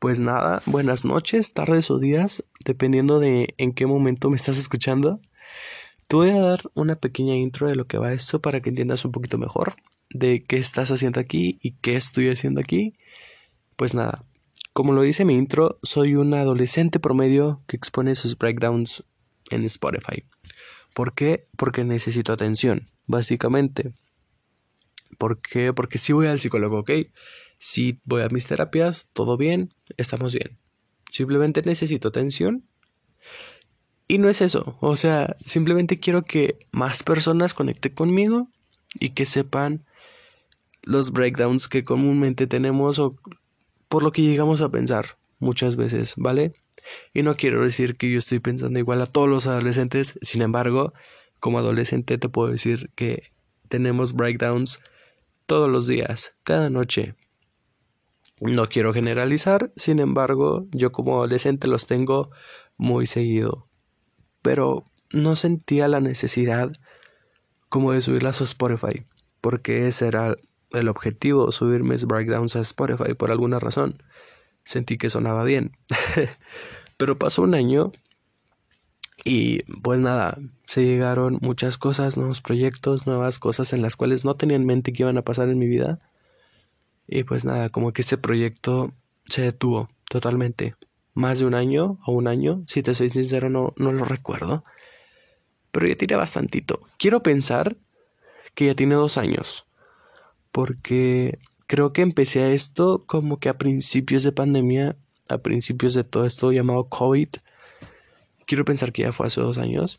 Pues nada, buenas noches, tardes o días, dependiendo de en qué momento me estás escuchando. Te voy a dar una pequeña intro de lo que va esto para que entiendas un poquito mejor de qué estás haciendo aquí y qué estoy haciendo aquí. Pues nada, como lo dice mi intro, soy un adolescente promedio que expone sus breakdowns en Spotify. ¿Por qué? Porque necesito atención, básicamente. ¿Por qué? Porque si voy al psicólogo, ¿ok? Si voy a mis terapias, todo bien, estamos bien. Simplemente necesito atención. Y no es eso, o sea, simplemente quiero que más personas conecten conmigo y que sepan los breakdowns que comúnmente tenemos o por lo que llegamos a pensar muchas veces, ¿vale? Y no quiero decir que yo estoy pensando igual a todos los adolescentes, sin embargo, como adolescente te puedo decir que tenemos breakdowns todos los días, cada noche, no quiero generalizar, sin embargo, yo como adolescente los tengo muy seguido. Pero no sentía la necesidad como de subirlas a Spotify, porque ese era el objetivo, subir mis breakdowns a Spotify por alguna razón. Sentí que sonaba bien. Pero pasó un año y pues nada, se llegaron muchas cosas, nuevos proyectos, nuevas cosas en las cuales no tenía en mente que iban a pasar en mi vida. Y pues nada, como que este proyecto se detuvo totalmente. Más de un año o un año, si te soy sincero, no, no lo recuerdo. Pero ya tiene bastantito. Quiero pensar que ya tiene dos años. Porque creo que empecé a esto como que a principios de pandemia, a principios de todo esto llamado COVID. Quiero pensar que ya fue hace dos años.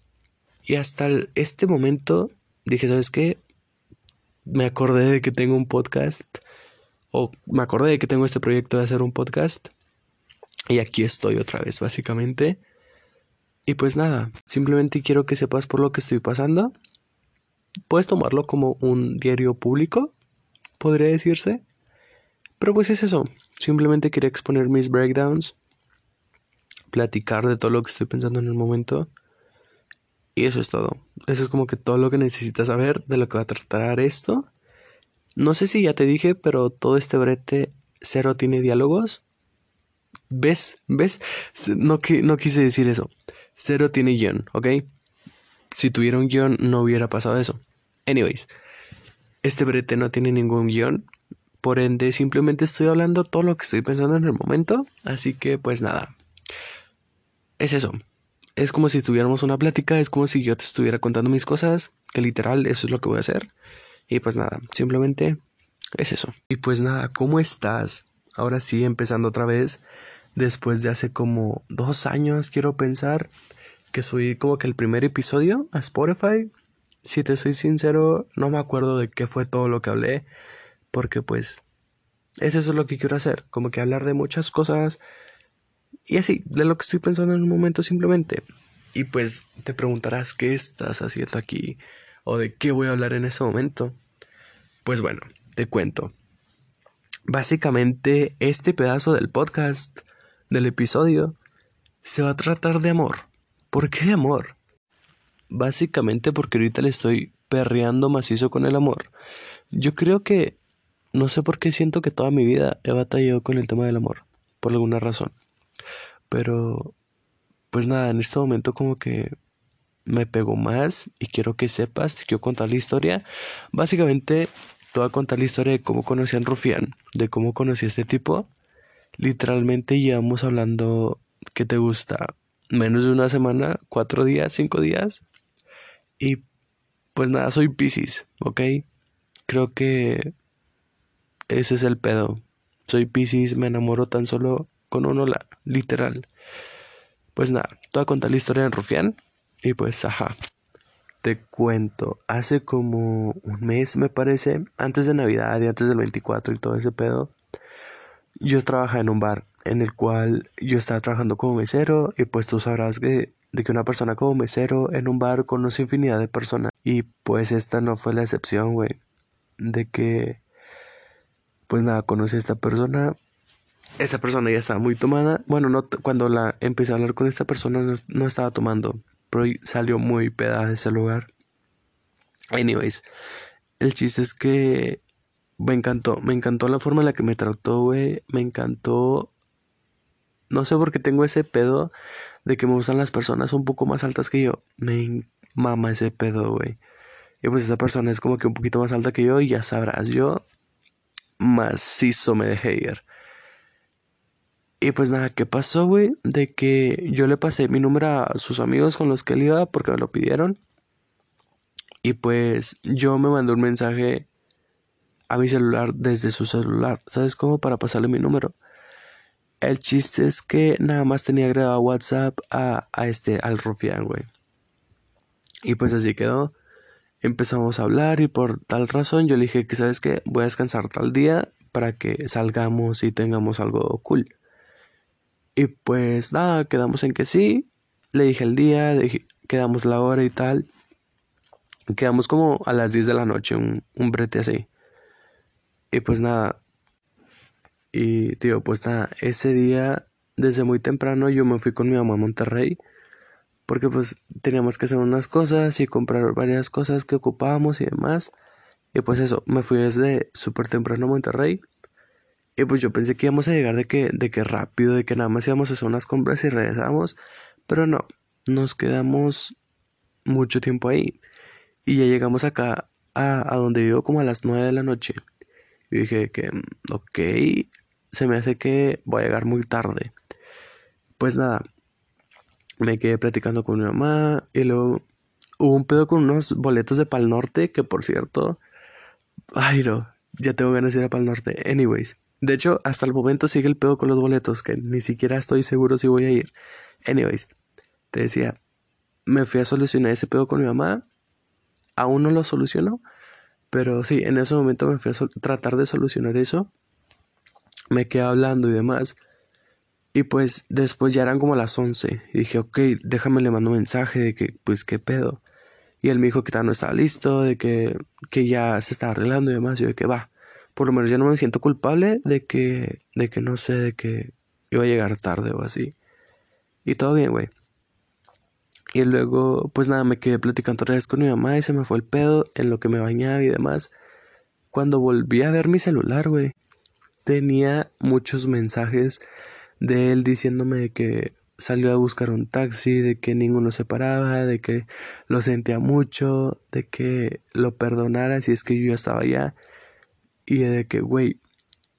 Y hasta este momento dije, ¿sabes qué? Me acordé de que tengo un podcast o me acordé de que tengo este proyecto de hacer un podcast y aquí estoy otra vez básicamente. Y pues nada, simplemente quiero que sepas por lo que estoy pasando. Puedes tomarlo como un diario público, podría decirse. Pero pues es eso, simplemente quería exponer mis breakdowns, platicar de todo lo que estoy pensando en el momento. Y eso es todo. Eso es como que todo lo que necesitas saber de lo que va a tratar esto. No sé si ya te dije, pero todo este brete cero tiene diálogos. ¿Ves? ¿Ves? No, no quise decir eso. Cero tiene guion, ¿ok? Si tuviera un guion no hubiera pasado eso. Anyways, este brete no tiene ningún guion. Por ende, simplemente estoy hablando todo lo que estoy pensando en el momento. Así que, pues nada. Es eso. Es como si tuviéramos una plática, es como si yo te estuviera contando mis cosas, que literal eso es lo que voy a hacer. Y pues nada, simplemente es eso. Y pues nada, ¿cómo estás? Ahora sí, empezando otra vez. Después de hace como dos años, quiero pensar que subí como que el primer episodio a Spotify. Si te soy sincero, no me acuerdo de qué fue todo lo que hablé. Porque pues eso es lo que quiero hacer. Como que hablar de muchas cosas. Y así, de lo que estoy pensando en un momento simplemente. Y pues te preguntarás qué estás haciendo aquí o de qué voy a hablar en ese momento. Pues bueno, te cuento. Básicamente, este pedazo del podcast, del episodio, se va a tratar de amor. ¿Por qué de amor? Básicamente porque ahorita le estoy perreando macizo con el amor. Yo creo que no sé por qué siento que toda mi vida he batallado con el tema del amor, por alguna razón. Pero, pues nada, en este momento como que me pegó más y quiero que sepas, te quiero contar la historia. Básicamente, te voy a contar la historia de cómo conocí a Rufián, de cómo conocí a este tipo. Literalmente llevamos hablando, ¿qué te gusta? Menos de una semana, cuatro días, cinco días. Y pues nada, soy Pisces, ¿ok? Creo que ese es el pedo. Soy Pisces, me enamoro tan solo con uno, la, literal. Pues nada, te voy a contar la historia de Rufián. Y pues, ajá. Te cuento, hace como un mes me parece, antes de Navidad y antes del 24 y todo ese pedo, yo trabajaba en un bar en el cual yo estaba trabajando como mesero y pues tú sabrás que de que una persona como mesero en un bar conoce infinidad de personas y pues esta no fue la excepción, güey, de que pues nada, conocí a esta persona, esta persona ya estaba muy tomada, bueno, no cuando la empecé a hablar con esta persona no estaba tomando, pero salió muy peda de ese lugar. Anyways, el chiste es que me encantó, me encantó la forma en la que me trató, güey, me encantó No sé por qué tengo ese pedo de que me gustan las personas un poco más altas que yo. Me mama ese pedo, güey. Y pues esa persona es como que un poquito más alta que yo y ya sabrás, yo macizo me dejé ir. Y pues nada, ¿qué pasó, güey? De que yo le pasé mi número a sus amigos con los que él iba porque me lo pidieron. Y pues yo me mandé un mensaje a mi celular desde su celular. ¿Sabes cómo? Para pasarle mi número. El chiste es que nada más tenía agregado WhatsApp a, a este, al rufián, güey. Y pues así quedó. Empezamos a hablar y por tal razón yo le dije que, ¿sabes qué? Voy a descansar tal día para que salgamos y tengamos algo cool. Y pues nada, quedamos en que sí. Le dije el día, quedamos la hora y tal. Quedamos como a las 10 de la noche, un, un brete así. Y pues nada. Y tío, pues nada, ese día, desde muy temprano, yo me fui con mi mamá a Monterrey. Porque pues teníamos que hacer unas cosas y comprar varias cosas que ocupábamos y demás. Y pues eso, me fui desde súper temprano a Monterrey. Y pues yo pensé que íbamos a llegar de que, de que rápido, de que nada más íbamos a hacer unas compras y regresamos. Pero no, nos quedamos mucho tiempo ahí. Y ya llegamos acá a, donde vivo como a las 9 de la noche. Y dije que, mm, ok, se me hace que voy a llegar muy tarde. Pues nada, me quedé platicando con mi mamá y luego hubo un pedo con unos boletos de Pal Norte que por cierto, ay no, ya tengo ganas de ir a Pal Norte. Anyways, de hecho, hasta el momento sigue el pedo con los boletos, que ni siquiera estoy seguro si voy a ir. Anyways, te decía, me fui a solucionar ese pedo con mi mamá. Aún no lo solucionó, pero sí, en ese momento me fui a tratar de solucionar eso. Me quedé hablando y demás. Y pues después ya eran como las 11. Y dije, ok, déjame le mando un mensaje de que, pues, qué pedo. Y él me dijo que no estaba listo, de que, que ya se estaba arreglando y demás. Y yo de que va por lo menos ya no me siento culpable de que, de que no sé, de que iba a llegar tarde o así. Y todo bien, güey. Y luego, pues nada, me quedé platicando otra vez con mi mamá y se me fue el pedo en lo que me bañaba y demás. Cuando volví a ver mi celular, güey, tenía muchos mensajes de él diciéndome que salió a buscar un taxi, de que ninguno se paraba, de que lo sentía mucho, de que lo perdonara si es que yo ya estaba allá. Y de que, güey,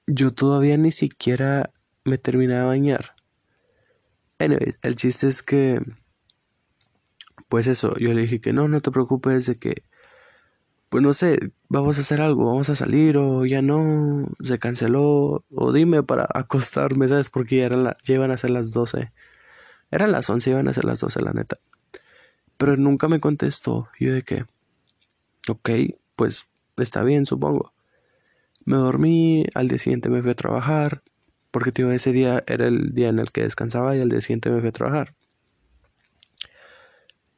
yo todavía ni siquiera me terminé de bañar. Anyway, el chiste es que, pues eso, yo le dije que no, no te preocupes de que, pues no sé, vamos a hacer algo, vamos a salir o ya no, se canceló o dime para acostarme, ¿sabes? Porque ya, ya iban a ser las 12. Eran las 11, iban a ser las 12, la neta. Pero nunca me contestó. Yo de que, ok, pues está bien, supongo. Me dormí, al día siguiente me fui a trabajar, porque ese día era el día en el que descansaba y al día siguiente me fui a trabajar.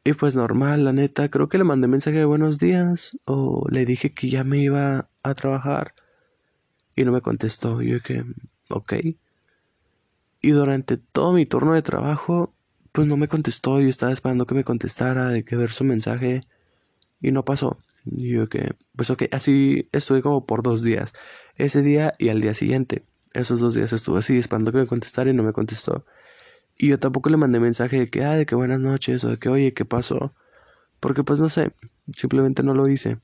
Y pues normal, la neta, creo que le mandé mensaje de buenos días o le dije que ya me iba a trabajar y no me contestó. Yo dije, ok. Y durante todo mi turno de trabajo, pues no me contestó. Yo estaba esperando que me contestara, de que ver su mensaje y no pasó. Y yo que, pues ok, así estuve como por dos días. Ese día y al día siguiente. Esos dos días estuve así esperando que me contestara y no me contestó. Y yo tampoco le mandé mensaje de que, ah, de que buenas noches o de que, oye, ¿qué pasó? Porque pues no sé, simplemente no lo hice.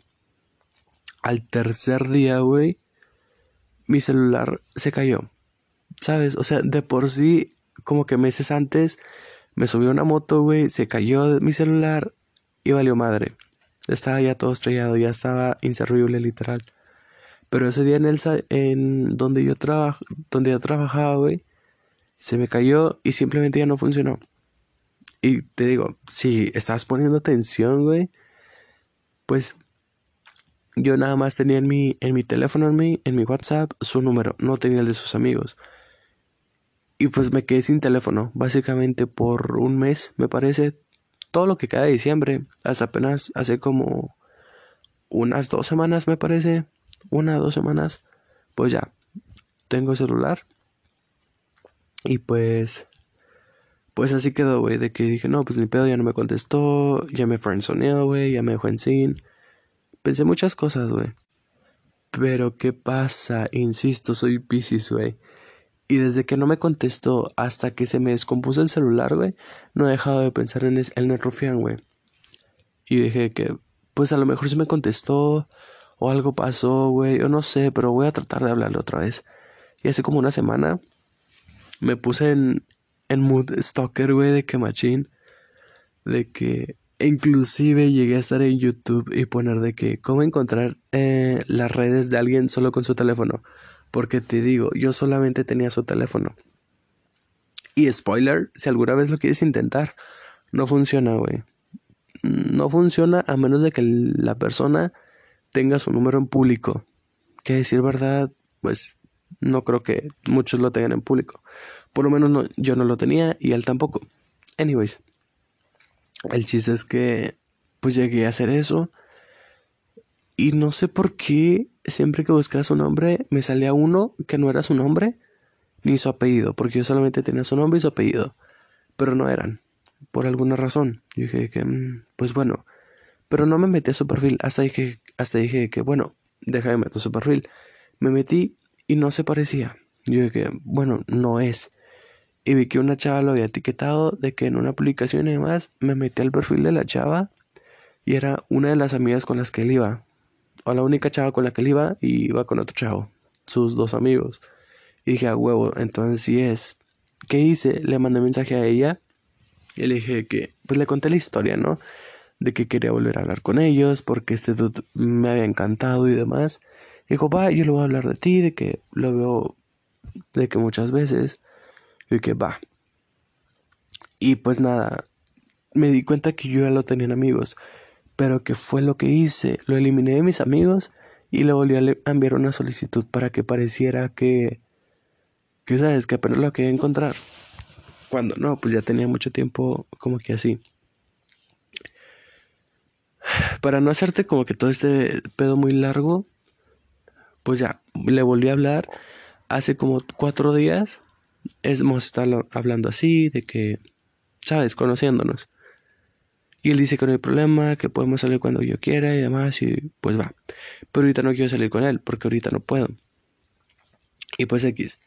Al tercer día, güey, mi celular se cayó. ¿Sabes? O sea, de por sí, como que meses antes, me subió una moto, güey, se cayó mi celular y valió madre. Estaba ya todo estrellado, ya estaba inservible literal. Pero ese día en el en donde yo donde yo trabajaba, güey, se me cayó y simplemente ya no funcionó. Y te digo, si estás poniendo atención, güey, pues yo nada más tenía en mi, en mi teléfono, en mi, en mi WhatsApp, su número, no tenía el de sus amigos. Y pues me quedé sin teléfono, básicamente por un mes, me parece, todo lo que queda de diciembre, hasta apenas hace como unas dos semanas me parece, una, dos semanas, pues ya, tengo celular. Y pues, pues así quedó, güey, de que dije, no, pues mi pedo ya no me contestó, ya me friendzoneó, güey, ya me dejó en sin. Pensé muchas cosas, güey. Pero ¿qué pasa? Insisto, soy Pisces, güey. Y desde que no me contestó hasta que se me descompuso el celular, güey, no he dejado de pensar en, el rufián, güey. Y dije que, pues a lo mejor se me contestó o algo pasó, güey, yo no sé, pero voy a tratar de hablarle otra vez. Y hace como una semana me puse en, en mood stalker, güey, de que machín, de que inclusive llegué a estar en YouTube y poner de que cómo encontrar eh, las redes de alguien solo con su teléfono. Porque te digo, yo solamente tenía su teléfono. Y spoiler, si alguna vez lo quieres intentar, no funciona, güey. No funciona a menos de que la persona tenga su número en público. Que decir verdad, pues no creo que muchos lo tengan en público. Por lo menos no, yo no lo tenía y él tampoco. Anyways, el chiste es que pues llegué a hacer eso. Y no sé por qué siempre que buscaba su nombre me salía uno que no era su nombre ni su apellido, porque yo solamente tenía su nombre y su apellido, pero no eran, por alguna razón. Yo dije que, mm, pues bueno, pero no me metí a su perfil, hasta dije, hasta dije que, bueno, déjame meter su perfil. Me metí y no se parecía. Yo dije, bueno, no es. Y vi que una chava lo había etiquetado de que en una publicación y demás me metí al perfil de la chava y era una de las amigas con las que él iba o la única chava con la que él iba y iba con otro chavo, sus dos amigos. Y dije, a huevo, entonces sí es. ¿Qué hice? Le mandé mensaje a ella y le dije que, pues le conté la historia, ¿no? De que quería volver a hablar con ellos porque este dude me había encantado y demás. dijo, va, yo le voy a hablar de ti, de que lo veo, de que muchas veces. Y que va. Y pues nada, me di cuenta que yo ya lo tenía amigos. Pero ¿qué fue lo que hice? Lo eliminé de mis amigos y le volví a enviar una solicitud para que pareciera que, que sabes, que apenas lo quería encontrar. Cuando no, pues ya tenía mucho tiempo como que así. Para no hacerte como que todo este pedo muy largo, pues ya, le volví a hablar hace como cuatro días. Hemos estado hablando así, de que, sabes, conociéndonos. Y él dice que no hay problema, que podemos salir cuando yo quiera y demás, y pues va. Pero ahorita no quiero salir con él, porque ahorita no puedo. Y pues X.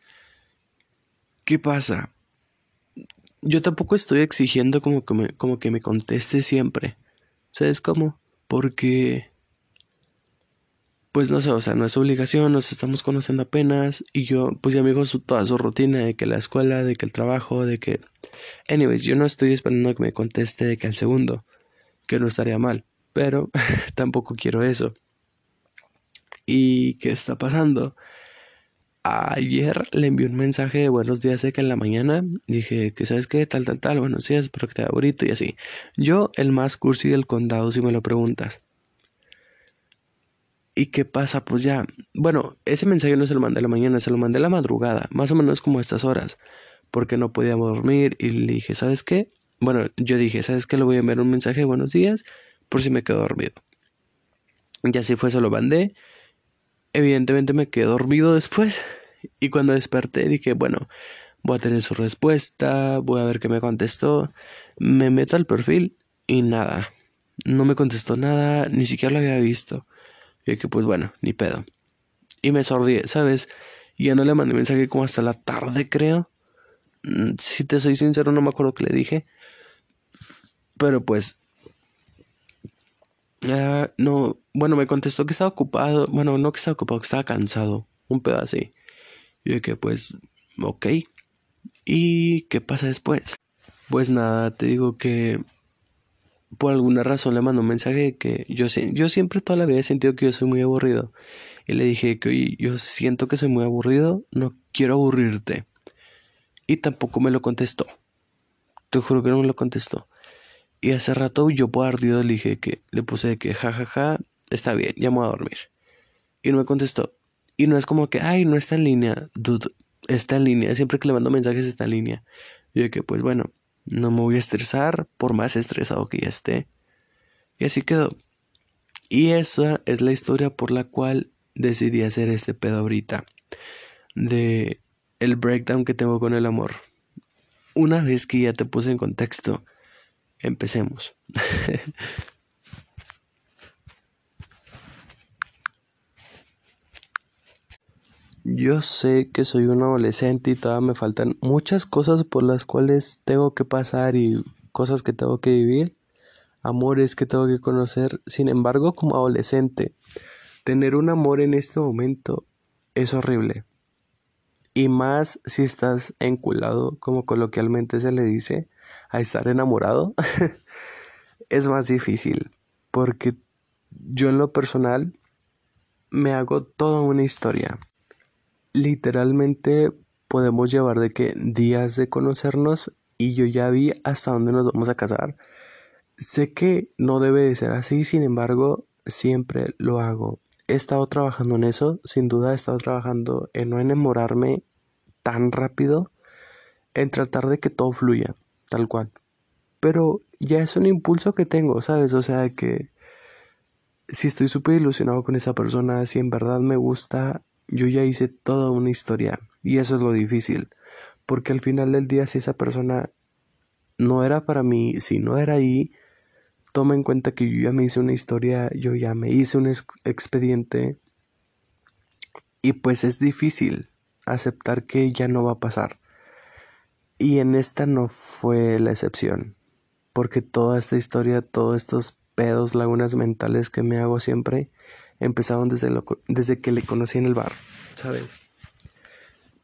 ¿Qué pasa? Yo tampoco estoy exigiendo como que me, como que me conteste siempre. ¿Sabes cómo? Porque... Pues no sé, o sea, no es obligación, nos estamos conociendo apenas y yo pues ya me dijo toda su rutina de que la escuela, de que el trabajo, de que Anyways, yo no estoy esperando que me conteste de que al segundo, que no estaría mal, pero tampoco quiero eso. ¿Y qué está pasando? Ayer le envié un mensaje de buenos días de que en la mañana dije que sabes qué, tal, tal, tal, buenos días, espero que te ahorita y así. Yo, el más cursi del condado, si me lo preguntas. ¿Y qué pasa? Pues ya, bueno, ese mensaje no se lo mandé a la mañana, se lo mandé a la madrugada, más o menos como a estas horas porque no podíamos dormir y le dije, ¿sabes qué? Bueno, yo dije, ¿sabes qué? Le voy a enviar un mensaje de buenos días por si me quedo dormido. Y así fue, se lo mandé. Evidentemente me quedé dormido después y cuando desperté dije, bueno, voy a tener su respuesta, voy a ver qué me contestó. Me meto al perfil y nada, no me contestó nada, ni siquiera lo había visto. Y dije, pues bueno, ni pedo. Y me sordí, ¿sabes? Ya no le mandé mensaje como hasta la tarde, creo. Mm, si te soy sincero, no me acuerdo qué le dije. Pero pues. no. Bueno, me contestó que estaba ocupado. Bueno, no que estaba ocupado, que estaba cansado. Un pedazo así. Y dije, pues. Ok. ¿Y qué pasa después? Pues nada, te digo que. Por alguna razón le mandó un mensaje que yo, yo siempre toda la vida he sentido que yo soy muy aburrido. Y le dije que yo siento que soy muy aburrido, no quiero aburrirte y tampoco me lo contestó. Te juro que no me lo contestó. Y hace rato yo por ardido le dije que le puse que jajaja, ja, ja, está bien, ya me voy a dormir. Y no me contestó. Y no es como que, ay, no está en línea, dude, está en línea. Siempre que le mando mensajes está en línea. Yo que, pues bueno, no me voy a estresar por más estresado que ya esté. Y así quedó. Y esa es la historia por la cual decidí hacer este pedo ahorita. De el breakdown que tengo con el amor. Una vez que ya te puse en contexto, empecemos. Yo sé que soy un adolescente y todavía me faltan muchas cosas por las cuales tengo que pasar y cosas que tengo que vivir, amores que tengo que conocer. Sin embargo, como adolescente, tener un amor en este momento es horrible. Y más si estás enculado, como coloquialmente se le dice, a estar enamorado, es más difícil. Porque yo en lo personal me hago toda una historia literalmente podemos llevar de que días de conocernos y yo ya vi hasta dónde nos vamos a casar. Sé que no debe de ser así, sin embargo, siempre lo hago. He estado trabajando en eso, sin duda he estado trabajando en no enamorarme tan rápido, en tratar de que todo fluya, tal cual. Pero ya es un impulso que tengo, ¿sabes? O sea que si estoy súper ilusionado con esa persona, si en verdad me gusta, yo ya hice toda una historia y eso es lo difícil, porque al final del día si esa persona no era para mí, si no era ahí, toma en cuenta que yo ya me hice una historia, yo ya me hice un expediente y pues es difícil aceptar que ya no va a pasar. Y en esta no fue la excepción, porque toda esta historia, todos estos pedos, lagunas mentales que me hago siempre, empezaron desde, desde que le conocí en el bar, ¿sabes?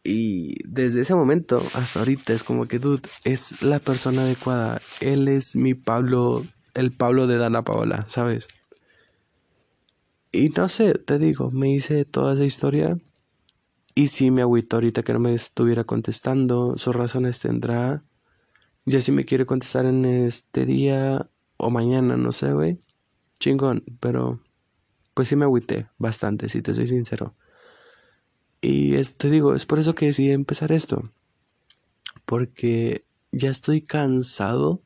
Y desde ese momento hasta ahorita es como que, dude, es la persona adecuada. Él es mi Pablo, el Pablo de Dana Paola, ¿sabes? Y no sé, te digo, me hice toda esa historia. Y sí me agüito ahorita que no me estuviera contestando. Sus razones tendrá. Ya si me quiere contestar en este día o mañana, no sé, güey. Chingón, pero pues sí me agüité bastante, si te soy sincero. Y te digo, es por eso que decidí empezar esto. Porque ya estoy cansado,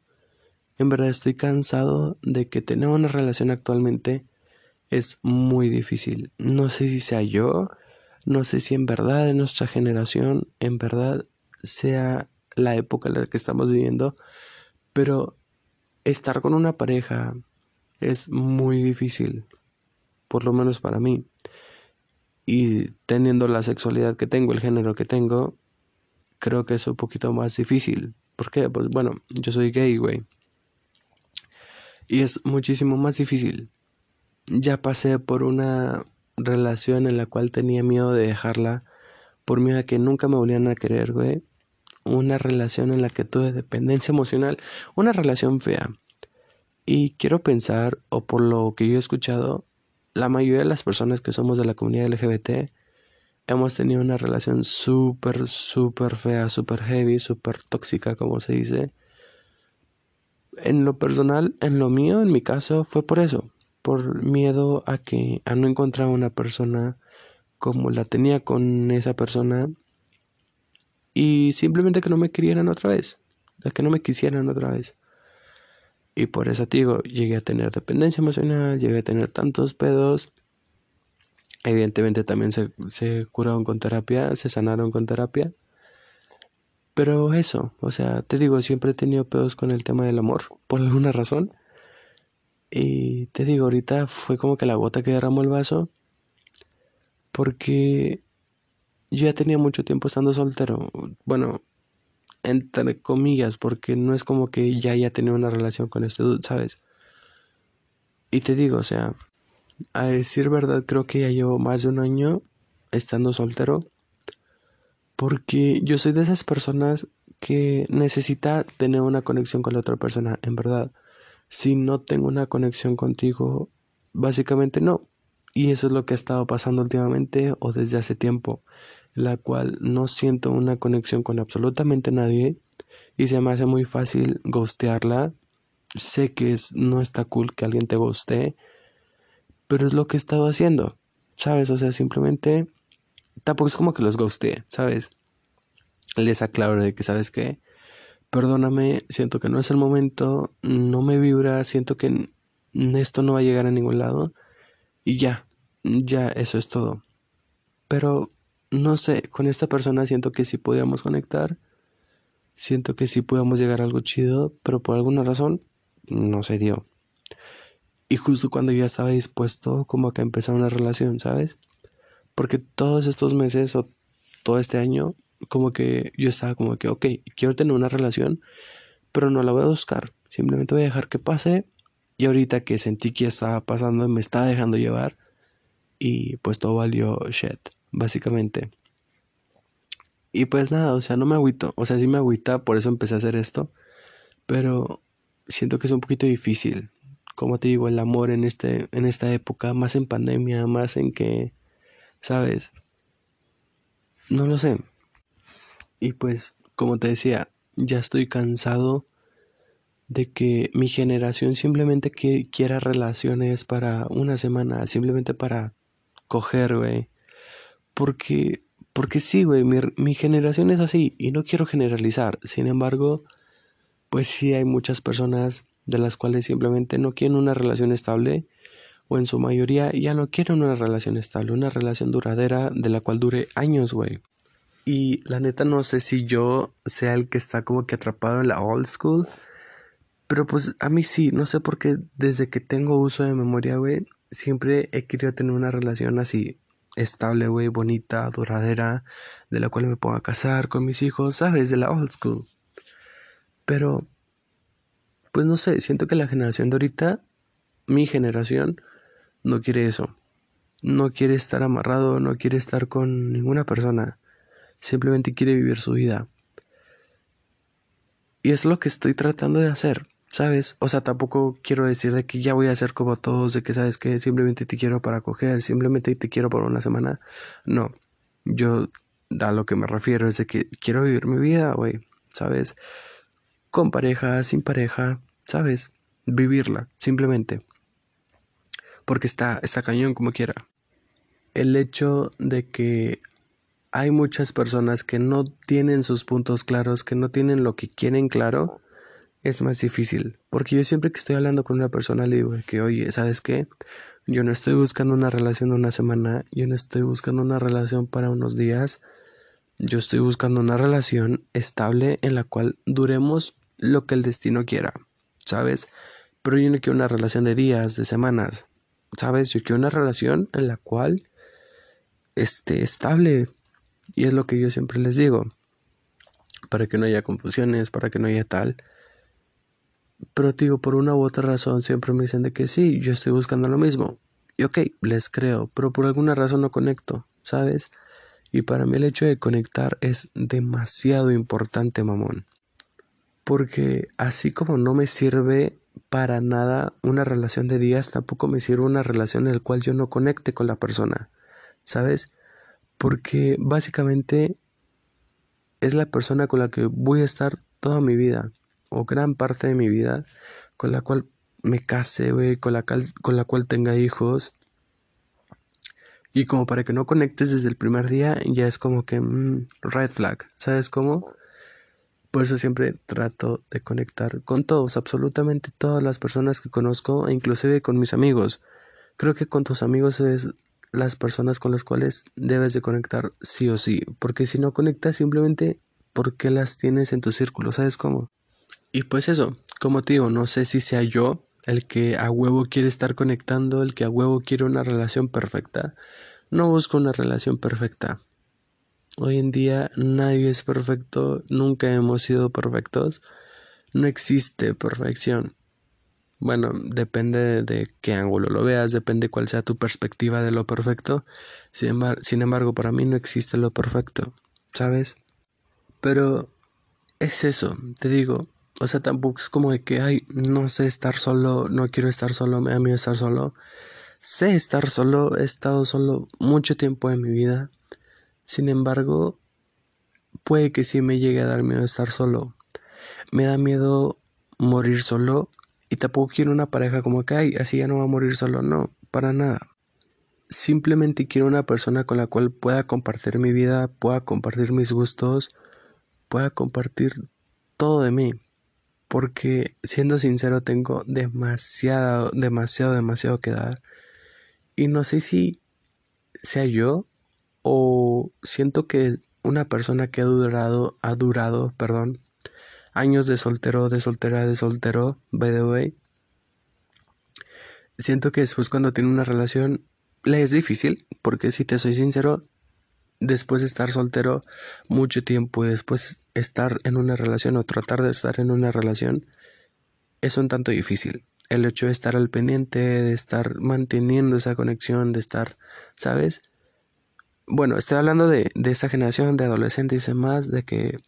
en verdad estoy cansado de que tener una relación actualmente es muy difícil. No sé si sea yo, no sé si en verdad en nuestra generación, en verdad sea la época en la que estamos viviendo, pero estar con una pareja es muy difícil por lo menos para mí. Y teniendo la sexualidad que tengo, el género que tengo, creo que es un poquito más difícil. ¿Por qué? Pues bueno, yo soy gay, güey. Y es muchísimo más difícil. Ya pasé por una relación en la cual tenía miedo de dejarla, por miedo a que nunca me volvieran a querer, güey. Una relación en la que tuve dependencia emocional, una relación fea. Y quiero pensar, o por lo que yo he escuchado, la mayoría de las personas que somos de la comunidad LGBT hemos tenido una relación súper, súper fea, súper heavy, súper tóxica, como se dice. En lo personal, en lo mío, en mi caso, fue por eso, por miedo a que, a no encontrar una persona como la tenía con esa persona y simplemente que no me querieran otra vez, que no me quisieran otra vez. Y por eso te digo, llegué a tener dependencia emocional, llegué a tener tantos pedos. Evidentemente también se, se curaron con terapia, se sanaron con terapia. Pero eso, o sea, te digo, siempre he tenido pedos con el tema del amor, por alguna razón. Y te digo, ahorita fue como que la gota que derramó el vaso. Porque yo ya tenía mucho tiempo estando soltero. Bueno, entre comillas, porque no es como que ya haya tenido una relación con este dude, ¿sabes? Y te digo, o sea, a decir verdad, creo que ya llevo más de un año estando soltero, porque yo soy de esas personas que necesita tener una conexión con la otra persona, en verdad. Si no tengo una conexión contigo, básicamente no. Y eso es lo que ha estado pasando últimamente o desde hace tiempo la cual no siento una conexión con absolutamente nadie y se me hace muy fácil ghostearla. Sé que es, no está cool que alguien te ghostee, pero es lo que he estado haciendo, ¿sabes? O sea, simplemente tampoco es como que los ghostee, ¿sabes? Les aclaro de que, ¿sabes qué? Perdóname, siento que no es el momento, no me vibra, siento que esto no va a llegar a ningún lado y ya, ya eso es todo. Pero no sé, con esta persona siento que sí podíamos conectar, siento que sí podíamos llegar a algo chido, pero por alguna razón no se dio. Y justo cuando yo ya estaba dispuesto como a que empezar una relación, ¿sabes? Porque todos estos meses o todo este año, como que yo estaba como que, ok, quiero tener una relación, pero no la voy a buscar. Simplemente voy a dejar que pase. Y ahorita que sentí que estaba pasando, me estaba dejando llevar. Y pues todo valió shit, básicamente. Y pues nada, o sea, no me agüito. O sea, sí me agüita, por eso empecé a hacer esto. Pero siento que es un poquito difícil. Como te digo, el amor en, este, en esta época, más en pandemia, más en que, ¿sabes? No lo sé. Y pues, como te decía, ya estoy cansado de que mi generación simplemente quiera relaciones para una semana, simplemente para coger, güey. Porque, porque sí, güey, mi, mi generación es así y no quiero generalizar. Sin embargo, pues sí hay muchas personas de las cuales simplemente no quieren una relación estable o en su mayoría ya no quieren una relación estable, una relación duradera de la cual dure años, güey. Y la neta no sé si yo sea el que está como que atrapado en la old school, pero pues a mí sí, no sé por qué desde que tengo uso de memoria, güey, siempre he querido tener una relación así estable, güey, bonita, duradera, de la cual me pueda casar con mis hijos, ¿sabes? De la old school. Pero, pues no sé, siento que la generación de ahorita, mi generación, no quiere eso. No quiere estar amarrado, no quiere estar con ninguna persona. Simplemente quiere vivir su vida. Y es lo que estoy tratando de hacer, ¿sabes? O sea, tampoco quiero decir de que ya voy a ser como todos, de que sabes que simplemente te quiero para coger, simplemente te quiero por una semana. No, yo a lo que me refiero es de que quiero vivir mi vida, güey, ¿sabes? con pareja, sin pareja, ¿sabes? Vivirla, simplemente. Porque está, está cañón como quiera. El hecho de que hay muchas personas que no tienen sus puntos claros, que no tienen lo que quieren claro, es más difícil. Porque yo siempre que estoy hablando con una persona le digo que, oye, ¿sabes qué? Yo no estoy buscando una relación de una semana, yo no estoy buscando una relación para unos días, yo estoy buscando una relación estable en la cual duremos lo que el destino quiera, ¿sabes? Pero yo no quiero una relación de días, de semanas, ¿sabes? Yo quiero una relación en la cual esté estable. Y es lo que yo siempre les digo. Para que no haya confusiones, para que no haya tal. Pero digo, por una u otra razón siempre me dicen de que sí, yo estoy buscando lo mismo. Y ok, les creo, pero por alguna razón no conecto, ¿sabes? Y para mí el hecho de conectar es demasiado importante, mamón. Porque así como no me sirve para nada una relación de días, tampoco me sirve una relación en la cual yo no conecte con la persona. ¿Sabes? Porque básicamente es la persona con la que voy a estar toda mi vida, o gran parte de mi vida, con la cual me case, güey, con, la con la cual tenga hijos. Y como para que no conectes desde el primer día, ya es como que mm, red flag, ¿sabes cómo? Por eso siempre trato de conectar con todos, absolutamente todas las personas que conozco, e inclusive con mis amigos. Creo que con tus amigos es las personas con las cuales debes de conectar sí o sí, porque si no conectas simplemente porque las tienes en tu círculo, ¿sabes cómo? Y pues eso, como te digo, no sé si sea yo el que a huevo quiere estar conectando, el que a huevo quiere una relación perfecta. No busco una relación perfecta. Hoy en día nadie es perfecto, nunca hemos sido perfectos, no existe perfección. Bueno, depende de qué ángulo lo veas, depende cuál sea tu perspectiva de lo perfecto. Sin, sin embargo, para mí no existe lo perfecto, ¿sabes? Pero es eso, te digo. O sea, tampoco es como de que, ay, no sé estar solo, no quiero estar solo, me da miedo estar solo. Sé estar solo, he estado solo mucho tiempo en mi vida. Sin embargo, puede que sí me llegue a dar miedo estar solo. Me da miedo morir solo y tampoco quiero una pareja como que, ay, así ya no va a morir solo. No, para nada. Simplemente quiero una persona con la cual pueda compartir mi vida, pueda compartir mis gustos, pueda compartir todo de mí. Porque siendo sincero tengo demasiado, demasiado, demasiado que dar. Y no sé si sea yo o siento que una persona que ha durado, ha durado, perdón, años de soltero, de soltera, de soltero, by the way, siento que después cuando tiene una relación le es difícil, porque si te soy sincero, después de estar soltero mucho tiempo y después estar en una relación o tratar de estar en una relación, es un tanto difícil. El hecho de estar al pendiente, de estar manteniendo esa conexión, de estar, ¿sabes? Bueno, estoy hablando de, de esa generación de adolescentes y demás, de que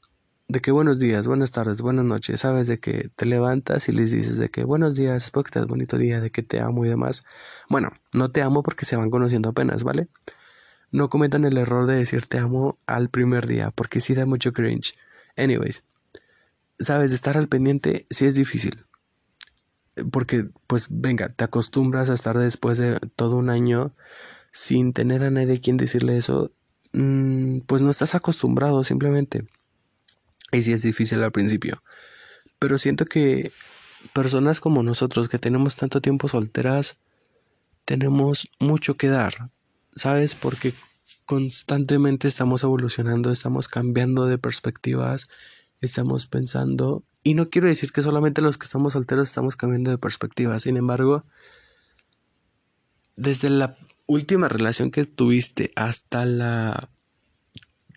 de que buenos días, buenas tardes, buenas noches, sabes de que te levantas y les dices de que buenos días, espero que tengas bonito día, de que te amo y demás. Bueno, no te amo porque se van conociendo apenas, ¿vale? No cometan el error de decir te amo al primer día, porque sí da mucho cringe. Anyways, sabes, estar al pendiente sí es difícil. Porque, pues, venga, te acostumbras a estar después de todo un año sin tener a nadie quien decirle eso, mm, pues no estás acostumbrado simplemente. Y sí es difícil al principio. Pero siento que personas como nosotros que tenemos tanto tiempo solteras, tenemos mucho que dar, ¿sabes? Porque constantemente estamos evolucionando, estamos cambiando de perspectivas, estamos pensando, y no quiero decir que solamente los que estamos solteros estamos cambiando de perspectiva, sin embargo, desde la última relación que tuviste hasta la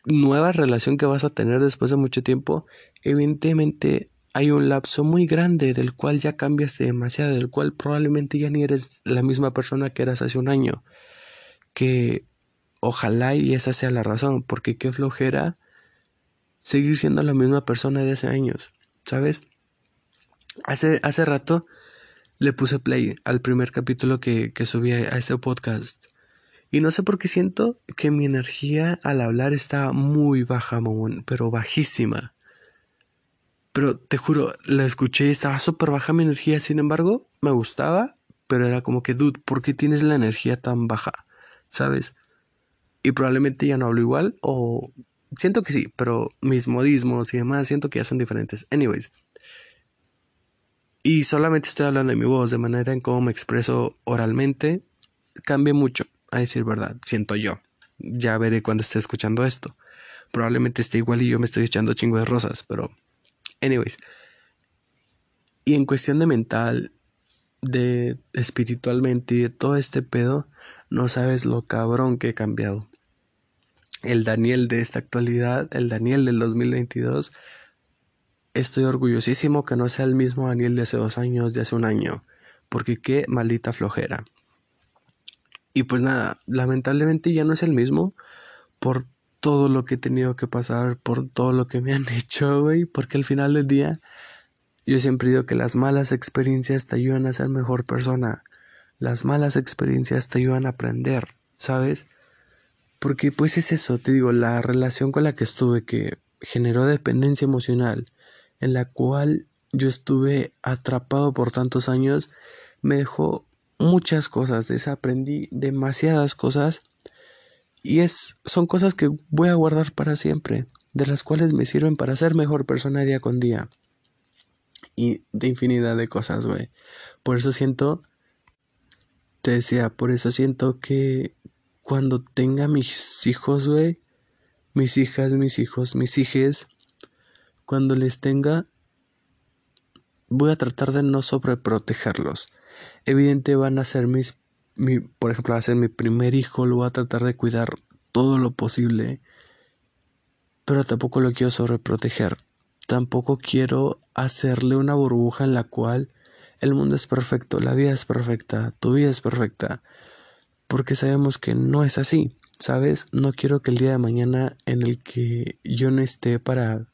nueva relación que vas a tener después de mucho tiempo, evidentemente hay un lapso muy grande del cual ya cambias demasiado, del cual probablemente ya ni eres la misma persona que eras hace un año. Que ojalá y esa sea la razón, porque qué flojera seguir siendo la misma persona de hace años, ¿sabes? Hace, hace rato le puse play al primer capítulo que, que subí a este podcast y no sé por qué siento que mi energía al hablar está muy baja, mamón, pero bajísima. Pero te juro, la escuché y estaba súper baja mi energía. Sin embargo, me gustaba, pero era como que, dude, ¿por qué tienes la energía tan baja? ¿Sabes? Y probablemente ya no hablo igual, o siento que sí, pero mis modismos y demás siento que ya son diferentes. Anyways. Y solamente estoy hablando de mi voz, de manera en cómo me expreso oralmente, cambia mucho a decir verdad, siento yo. Ya veré cuando esté escuchando esto. Probablemente esté igual y yo me estoy echando chingo de rosas, pero... Anyways. Y en cuestión de mental, de espiritualmente y de todo este pedo, no sabes lo cabrón que he cambiado. El Daniel de esta actualidad, el Daniel del 2022, estoy orgullosísimo que no sea el mismo Daniel de hace dos años, de hace un año, porque qué maldita flojera. Y pues nada, lamentablemente ya no es el mismo por todo lo que he tenido que pasar, por todo lo que me han hecho, güey, porque al final del día yo siempre digo que las malas experiencias te ayudan a ser mejor persona. Las malas experiencias te ayudan a aprender, ¿sabes? Porque pues es eso, te digo, la relación con la que estuve que generó dependencia emocional, en la cual yo estuve atrapado por tantos años, me dejó muchas cosas, desaprendí demasiadas cosas y es son cosas que voy a guardar para siempre, de las cuales me sirven para ser mejor persona día con día. De infinidad de cosas, güey. Por eso siento te decía, por eso siento que cuando tenga mis hijos, güey, mis hijas, mis hijos, mis hijes, cuando les tenga, voy a tratar de no sobreprotegerlos evidente van a ser mis, mi, por ejemplo, va a ser mi primer hijo, lo voy a tratar de cuidar todo lo posible, pero tampoco lo quiero sobreproteger. Tampoco quiero hacerle una burbuja en la cual el mundo es perfecto, la vida es perfecta, tu vida es perfecta, porque sabemos que no es así, ¿sabes? No quiero que el día de mañana en el que yo no esté para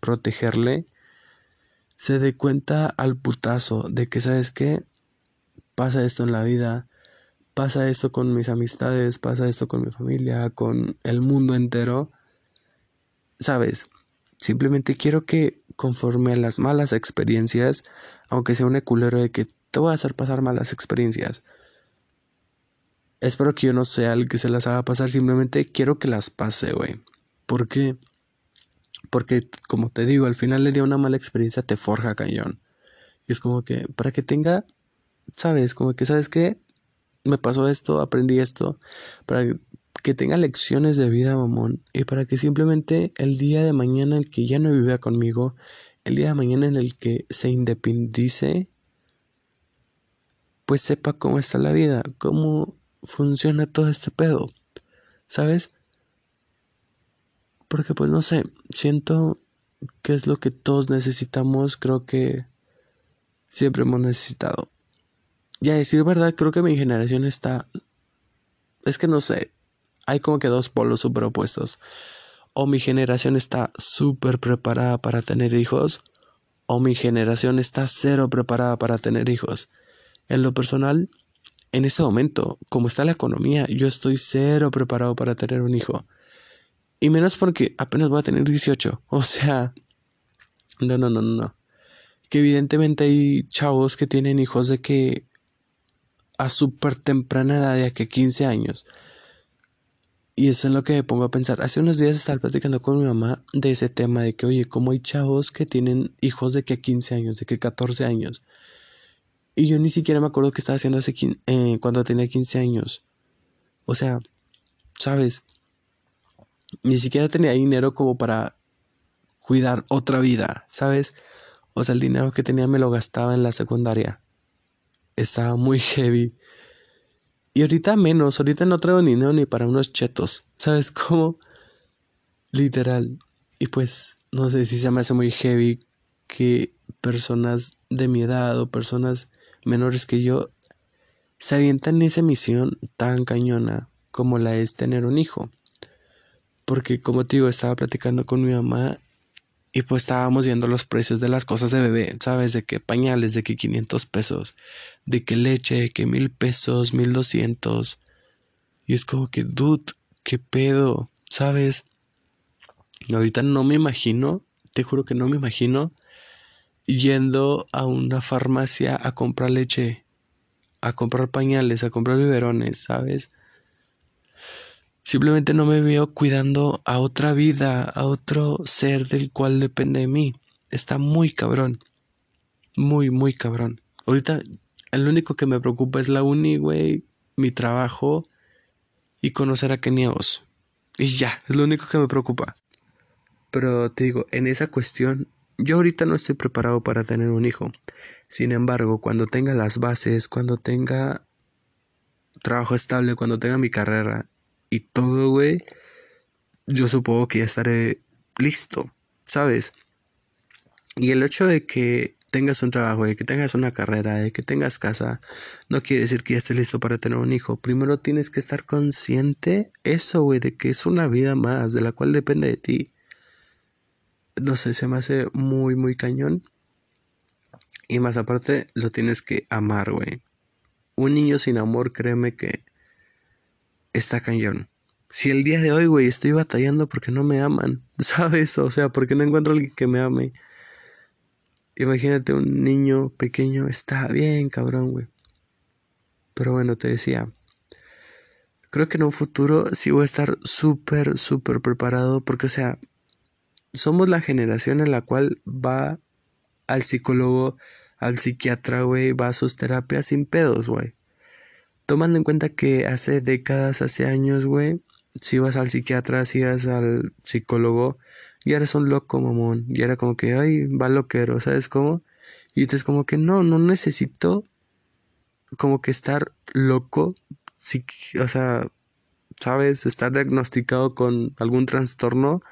protegerle, se dé cuenta al putazo de que, ¿sabes qué? pasa esto en la vida, pasa esto con mis amistades, pasa esto con mi familia, con el mundo entero. Sabes, simplemente quiero que conforme a las malas experiencias, aunque sea un culero de que te voy a hacer pasar malas experiencias, espero que yo no sea el que se las haga pasar, simplemente quiero que las pase, güey. ¿Por qué? Porque, como te digo, al final le día una mala experiencia te forja cañón. Y es como que, para que tenga sabes, como que, ¿sabes qué? Me pasó esto, aprendí esto, para que tenga lecciones de vida, mamón, y para que simplemente el día de mañana el que ya no viva conmigo, el día de mañana en el que se independice, pues sepa cómo está la vida, cómo funciona todo este pedo. ¿Sabes? Porque pues no sé, siento que es lo que todos necesitamos, creo que siempre hemos necesitado. Y a decir verdad, creo que mi generación está... Es que no sé, hay como que dos polos super opuestos. O mi generación está súper preparada para tener hijos, o mi generación está cero preparada para tener hijos. En lo personal, en este momento, como está la economía, yo estoy cero preparado para tener un hijo. Y menos porque apenas voy a tener 18. O sea, no, no, no, no. Que evidentemente hay chavos que tienen hijos de que a súper temprana edad, de que 15 años. Y eso es lo que me pongo a pensar. Hace unos días estaba platicando con mi mamá de ese tema de que, oye, como hay chavos que tienen hijos de que 15 años, de que 14 años. Y yo ni siquiera me acuerdo qué estaba haciendo hace eh, cuando tenía 15 años. O sea, ¿sabes? Ni siquiera tenía dinero como para cuidar otra vida, ¿sabes? O sea, el dinero que tenía me lo gastaba en la secundaria. Estaba muy heavy. Y ahorita menos, ahorita no traigo dinero ni para unos chetos, ¿sabes cómo? Literal. Y pues, no sé si se me hace muy heavy que personas de mi edad o personas menores que yo se avientan esa misión tan cañona como la es tener un hijo. Porque como te digo, estaba platicando con mi mamá y pues estábamos viendo los precios de las cosas de bebé, ¿sabes? De que pañales, de que 500 pesos, de que leche, de que mil pesos, mil doscientos. Y es como que, dude, qué pedo, ¿sabes? ahorita no me imagino, te juro que no me imagino yendo a una farmacia a comprar leche, a comprar pañales, a comprar biberones, ¿sabes? Simplemente no me veo cuidando a otra vida, a otro ser del cual depende de mí. Está muy cabrón. Muy, muy cabrón. Ahorita el único que me preocupa es la uni, güey, mi trabajo y conocer a Keniaos. Y ya, es lo único que me preocupa. Pero te digo, en esa cuestión yo ahorita no estoy preparado para tener un hijo. Sin embargo, cuando tenga las bases, cuando tenga trabajo estable, cuando tenga mi carrera y todo, güey, yo supongo que ya estaré listo, ¿sabes? Y el hecho de que tengas un trabajo, de que tengas una carrera, de que tengas casa, no quiere decir que ya estés listo para tener un hijo. Primero tienes que estar consciente eso, güey, de que es una vida más, de la cual depende de ti no sé, se me hace muy, muy cañón. Y más aparte, lo tienes que amar, güey. Un niño sin amor, créeme que está cañón. Si el día de hoy, güey, estoy batallando porque no me aman, ¿sabes? O sea, porque no encuentro a alguien que me ame. Imagínate un niño pequeño, está bien, cabrón, güey. Pero bueno, te decía, creo que en un futuro sí voy a estar súper, súper preparado porque, o sea, somos la generación en la cual va al psicólogo, al psiquiatra, güey, va a sus terapias sin pedos, güey. Tomando en cuenta que hace décadas, hace años, güey, si vas al psiquiatra, si vas al psicólogo, ya eres un loco, mamón. Y era como que, ay, va loquero, ¿sabes cómo? Y es como que no, no necesito como que estar loco, o sea, ¿sabes? Estar diagnosticado con algún trastorno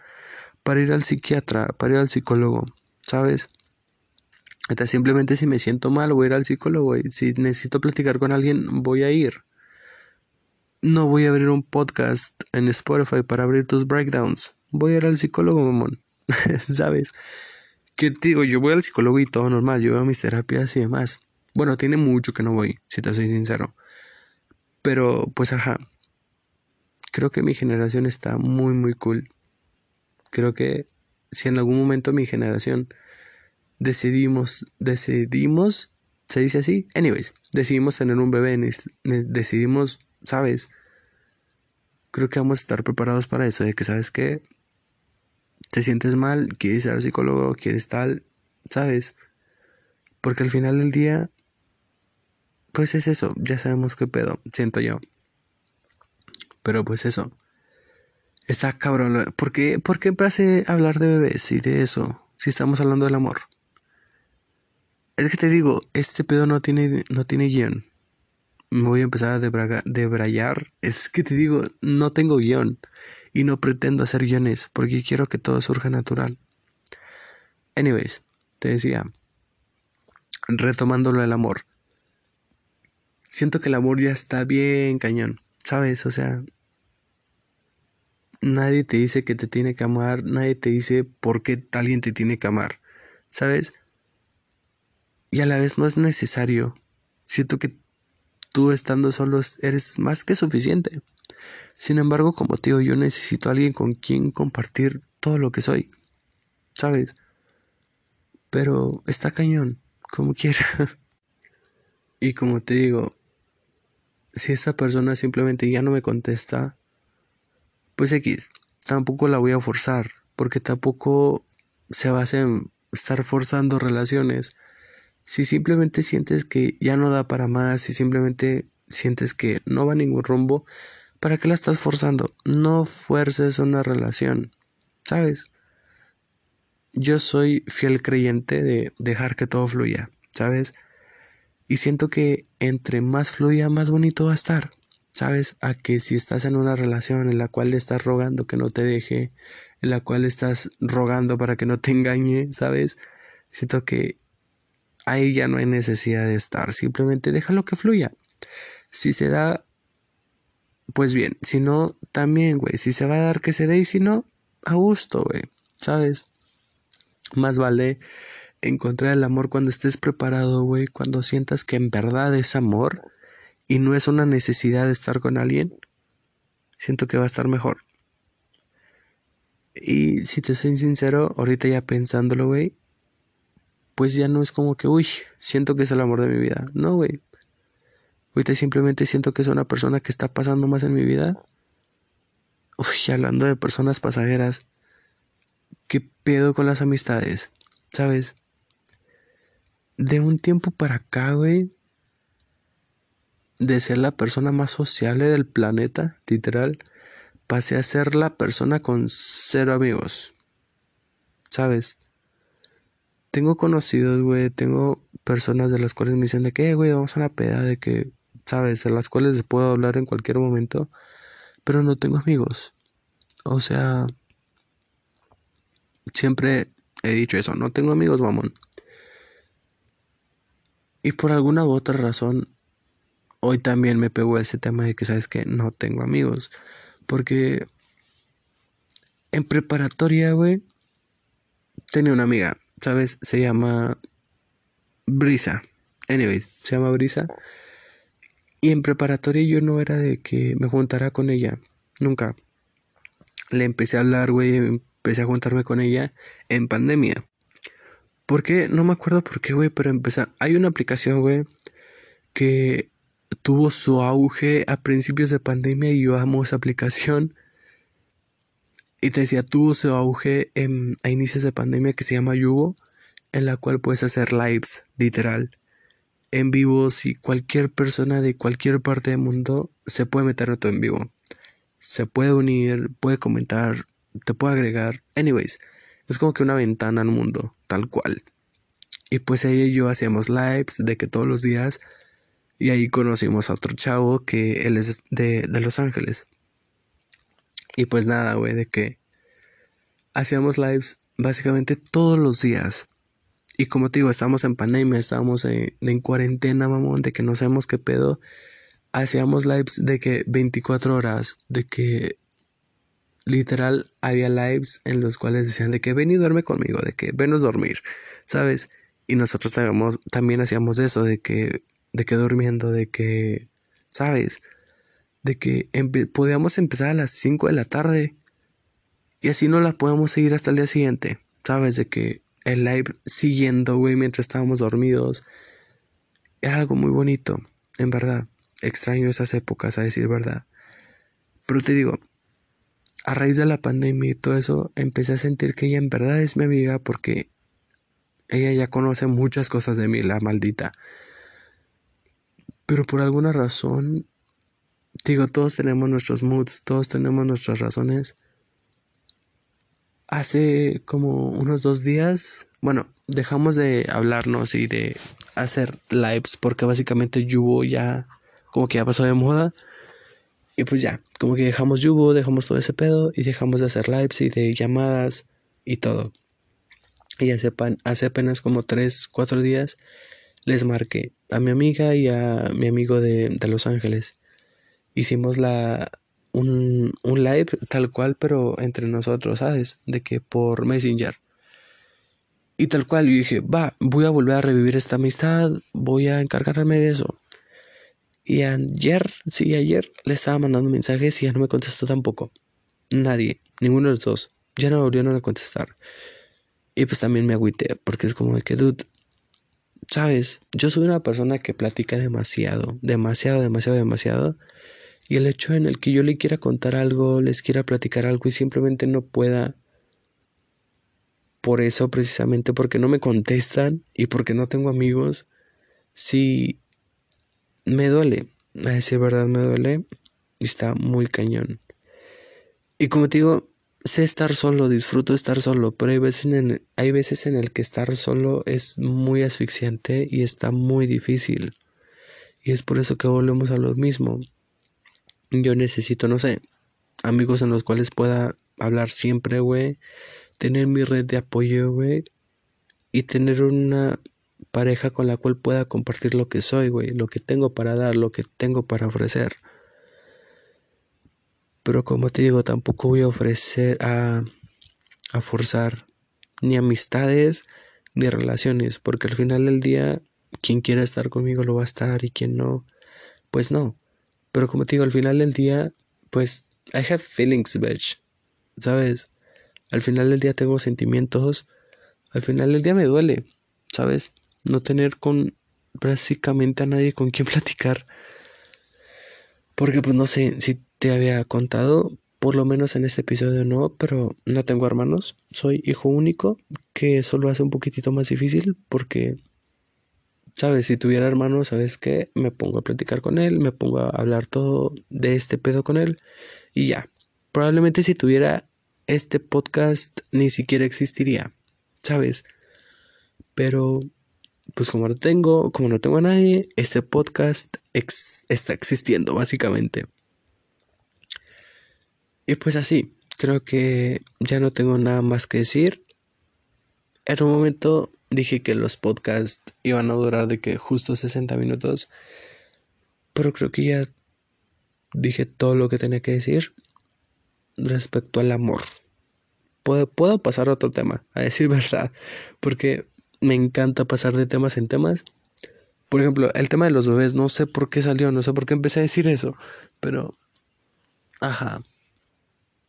para ir al psiquiatra, para ir al psicólogo, ¿sabes? Simplemente si me siento mal voy a ir al psicólogo y si necesito platicar con alguien voy a ir. No voy a abrir un podcast en Spotify para abrir tus breakdowns. Voy a ir al psicólogo, mamón. ¿Sabes? ¿Qué te digo? Yo voy al psicólogo y todo normal. Yo veo mis terapias y demás. Bueno, tiene mucho que no voy, si te soy sincero. Pero, pues, ajá. Creo que mi generación está muy, muy cool. Creo que si en algún momento mi generación decidimos, decidimos, se dice así, anyways, decidimos tener un bebé, decidimos, sabes, creo que vamos a estar preparados para eso, de que sabes que te sientes mal, quieres ir al psicólogo, quieres tal, sabes, porque al final del día, pues es eso, ya sabemos qué pedo, siento yo. Pero pues eso. Está cabrón. ¿Por qué, ¿Por qué hablar de bebés y de eso? Si estamos hablando del amor. Es que te digo, este pedo no tiene, no tiene guion. me voy a empezar a debrayar. Es que te digo, no tengo guion y no pretendo hacer guiones porque quiero que todo surja natural. Anyways, te decía, retomándolo el amor. Siento que el amor ya está bien cañón, ¿sabes? O sea, nadie te dice que te tiene que amar, nadie te dice por qué alguien te tiene que amar, ¿sabes? Y a la vez no es necesario. Siento que tú estando solo eres más que suficiente. Sin embargo, como digo, yo necesito a alguien con quien compartir todo lo que soy, ¿sabes? Pero está cañón, como quiera. y como te digo, si esta persona simplemente ya no me contesta, pues X, tampoco la voy a forzar, porque tampoco se basa en estar forzando relaciones. Si simplemente sientes que ya no da para más, si simplemente sientes que no va a ningún rumbo, ¿para qué la estás forzando? No fuerces una relación, ¿sabes? Yo soy fiel creyente de dejar que todo fluya, ¿sabes? Y siento que entre más fluya, más bonito va a estar. ¿Sabes? A que si estás en una relación en la cual le estás rogando que no te deje, en la cual estás rogando para que no te engañe, ¿sabes? Siento que ahí ya no hay necesidad de estar, simplemente déjalo que fluya. Si se da, pues bien, si no, también, güey, si se va a dar que se dé y si no, a gusto, güey, ¿sabes? Más vale encontrar el amor cuando estés preparado, güey, cuando sientas que en verdad es amor y no es una necesidad de estar con alguien, siento que va a estar mejor. Y si te soy sincero, ahorita ya pensándolo, güey, pues ya no es como que, uy, siento que es el amor de mi vida. No, güey. Ahorita simplemente siento que es una persona que está pasando más en mi vida. Uy, hablando de personas pasajeras, ¿qué pedo con las amistades? ¿Sabes? De un tiempo para acá, güey, de ser la persona más sociable del planeta, literal, pasé a ser la persona con cero amigos. ¿Sabes? Tengo conocidos, güey, tengo personas de las cuales me dicen de que, güey, vamos a una peda, de que, ¿sabes? De las cuales puedo hablar en cualquier momento, pero no tengo amigos. O sea, siempre he dicho eso, no tengo amigos, mamón. Y por alguna u otra razón, hoy también me pegó ese tema de que sabes que no tengo amigos. Porque en preparatoria, güey, tenía una amiga, ¿sabes? Se llama Brisa. Anyways, se llama Brisa. Y en preparatoria yo no era de que me juntara con ella. Nunca. Le empecé a hablar, güey. Empecé a juntarme con ella en pandemia. ¿Por qué? No me acuerdo por qué, güey, pero empecé. Hay una aplicación, güey, que tuvo su auge a principios de pandemia y yo amo esa aplicación. Y te decía, tuvo su auge a inicios de pandemia que se llama Yugo, en la cual puedes hacer lives, literal, en vivo. Si cualquier persona de cualquier parte del mundo se puede meter a tu en vivo. Se puede unir, puede comentar, te puede agregar. Anyways, es como que una ventana al mundo, tal cual. Y pues ella y yo hacíamos lives de que todos los días y ahí conocimos a otro chavo que él es de, de Los Ángeles. Y pues nada, güey, de que hacíamos lives básicamente todos los días. Y como te digo, estamos en pandemia, estamos en, en, cuarentena, mamón, de que no sabemos qué pedo. Hacíamos lives de que 24 horas, de que literal había lives en los cuales decían de que ven y duerme conmigo, de que venos dormir, ¿sabes? Y nosotros también hacíamos eso, de que de que durmiendo, de que, ¿sabes? De que podíamos empezar a las 5 de la tarde y así no la podemos seguir hasta el día siguiente, ¿sabes? De que el live siguiendo, güey, mientras estábamos dormidos. Era algo muy bonito, en verdad. Extraño esas épocas, a decir verdad. Pero te digo, a raíz de la pandemia y todo eso, empecé a sentir que ella en verdad es mi amiga porque ella ya conoce muchas cosas de mí, la maldita. Pero por alguna razón, digo, todos tenemos nuestros moods, todos tenemos nuestras razones. Hace como unos dos días, bueno, dejamos de hablarnos y de hacer lives porque básicamente Yubo ya como que ya pasó de moda. Y pues ya, como que dejamos Yubo, dejamos todo ese pedo y dejamos de hacer lives y de llamadas y todo. Y hace, hace apenas como 3, 4 días les marqué a mi amiga y a mi amigo de, de Los Ángeles. Hicimos la, un, un live tal cual, pero entre nosotros, ¿sabes? De que por Messenger. Y tal cual, yo dije, va, voy a volver a revivir esta amistad, voy a encargarme de eso. Y ayer, sí, ayer le estaba mandando mensajes y ya no me contestó tampoco. Nadie, ninguno de los dos. Ya no volvieron a contestar. Y pues también me agüité, porque es como de que, dude, sabes, yo soy una persona que platica demasiado, demasiado, demasiado, demasiado. Y el hecho en el que yo le quiera contar algo, les quiera platicar algo y simplemente no pueda por eso precisamente, porque no me contestan y porque no tengo amigos, sí me duele, a decir verdad me duele y está muy cañón. Y como te digo, sé estar solo, disfruto estar solo, pero hay veces en el, hay veces en el que estar solo es muy asfixiante y está muy difícil. Y es por eso que volvemos a lo mismo. Yo necesito, no sé, amigos en los cuales pueda hablar siempre, güey tener mi red de apoyo, güey, y tener una pareja con la cual pueda compartir lo que soy, güey, lo que tengo para dar, lo que tengo para ofrecer. Pero como te digo, tampoco voy a ofrecer a, a forzar ni amistades ni relaciones, porque al final del día, quien quiera estar conmigo lo va a estar y quien no, pues no. Pero como te digo, al final del día, pues I have feelings, bitch. ¿Sabes? Al final del día tengo sentimientos. Al final del día me duele, ¿sabes? No tener con básicamente a nadie con quien platicar. Porque pues no sé si te había contado, por lo menos en este episodio no, pero no tengo hermanos. Soy hijo único, que eso lo hace un poquitito más difícil porque, ¿sabes? Si tuviera hermanos, ¿sabes qué? Me pongo a platicar con él, me pongo a hablar todo de este pedo con él y ya. Probablemente si tuviera este podcast ni siquiera existiría, ¿sabes? Pero, pues como no tengo, como no tengo a nadie, este podcast está existiendo, básicamente. Y pues así, creo que ya no tengo nada más que decir. En un momento dije que los podcasts iban a durar de que justo 60 minutos, pero creo que ya dije todo lo que tenía que decir respecto al amor. Puedo, puedo pasar a otro tema, a decir verdad, porque me encanta pasar de temas en temas. Por ejemplo, el tema de los bebés, no sé por qué salió, no sé por qué empecé a decir eso, pero... Ajá.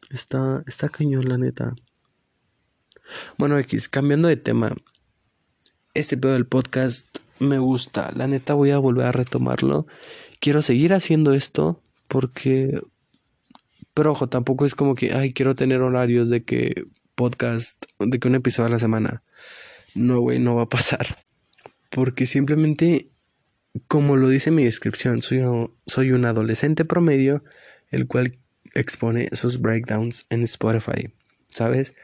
Está, está cañón, la neta. Bueno, X, cambiando de tema. Este pedo del podcast me gusta. La neta voy a volver a retomarlo. Quiero seguir haciendo esto porque pero ojo, tampoco es como que, ay, quiero tener horarios de que podcast, de que un episodio a la semana. No, güey, no va a pasar. Porque simplemente, como lo dice mi descripción, soy, soy un adolescente promedio, el cual expone sus breakdowns en Spotify, ¿sabes?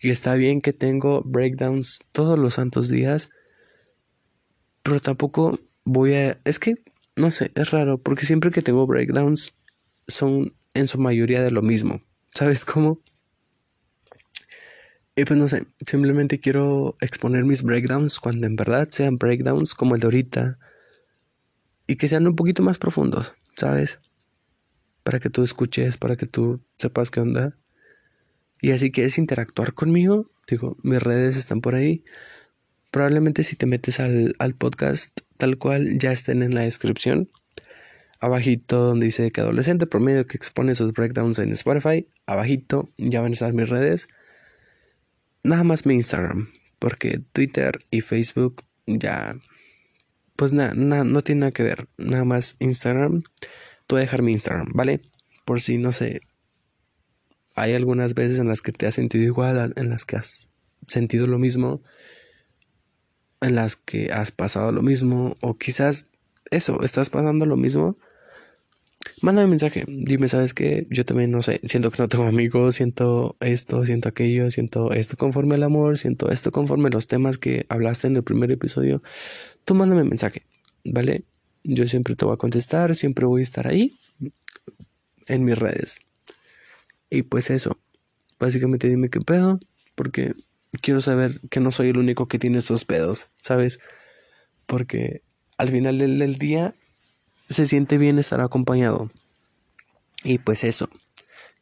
Y está bien que tengo breakdowns todos los santos días, pero tampoco voy a... Es que, no sé, es raro, porque siempre que tengo breakdowns son en su mayoría de lo mismo. ¿Sabes cómo? Y pues no sé, simplemente quiero exponer mis breakdowns cuando en verdad sean breakdowns como el de ahorita y que sean un poquito más profundos, ¿sabes? Para que tú escuches, para que tú sepas qué onda. Y así quieres interactuar conmigo, digo, mis redes están por ahí. Probablemente si te metes al, al podcast tal cual ya estén en la descripción abajito donde dice que adolescente promedio que expone sus breakdowns en Spotify, abajito ya van a estar mis redes. Nada más mi Instagram, porque Twitter y Facebook ya pues nada, no tiene nada que ver, nada más Instagram. Te voy a dejar mi Instagram, ¿vale? Por si no sé, hay algunas veces en las que te has sentido igual, en las que has sentido lo mismo, en las que has pasado lo mismo, o quizás eso, estás pasando lo mismo mándame mensaje, dime, ¿sabes qué? Yo también, no sé, siento que no tengo amigos, siento esto, siento aquello, siento esto conforme al amor, siento esto conforme los temas que hablaste en el primer episodio. Tú mándame mensaje, ¿vale? yo siempre te voy a contestar, siempre voy a estar ahí en mis redes. Y pues eso, básicamente dime qué pedo, porque quiero saber que no soy el único que tiene esos pedos, ¿sabes? Porque al final del, día se siente bien estar acompañado. Y pues eso,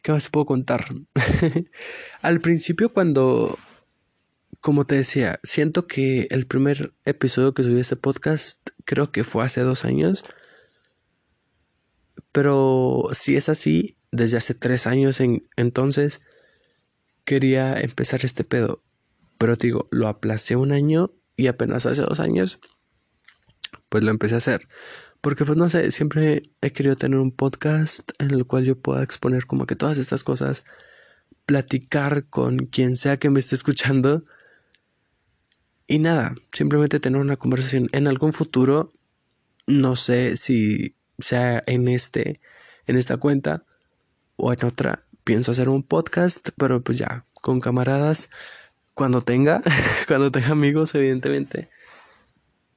¿qué más puedo contar? al principio cuando, como te decía, siento que el primer episodio que subí a este podcast creo que fue hace dos años. Pero si es así, desde hace tres años en, entonces quería empezar este pedo. Pero te digo, lo aplacé un año y apenas hace dos años, pues lo empecé a hacer. Porque pues no sé, siempre he querido tener un podcast en el cual yo pueda exponer como que todas estas cosas, platicar con quien sea que me esté escuchando. Y nada, simplemente tener una conversación en algún futuro. No sé si sea en este, en esta cuenta o en otra. Pienso hacer un podcast, pero pues ya, con camaradas cuando tenga, cuando tenga amigos, evidentemente.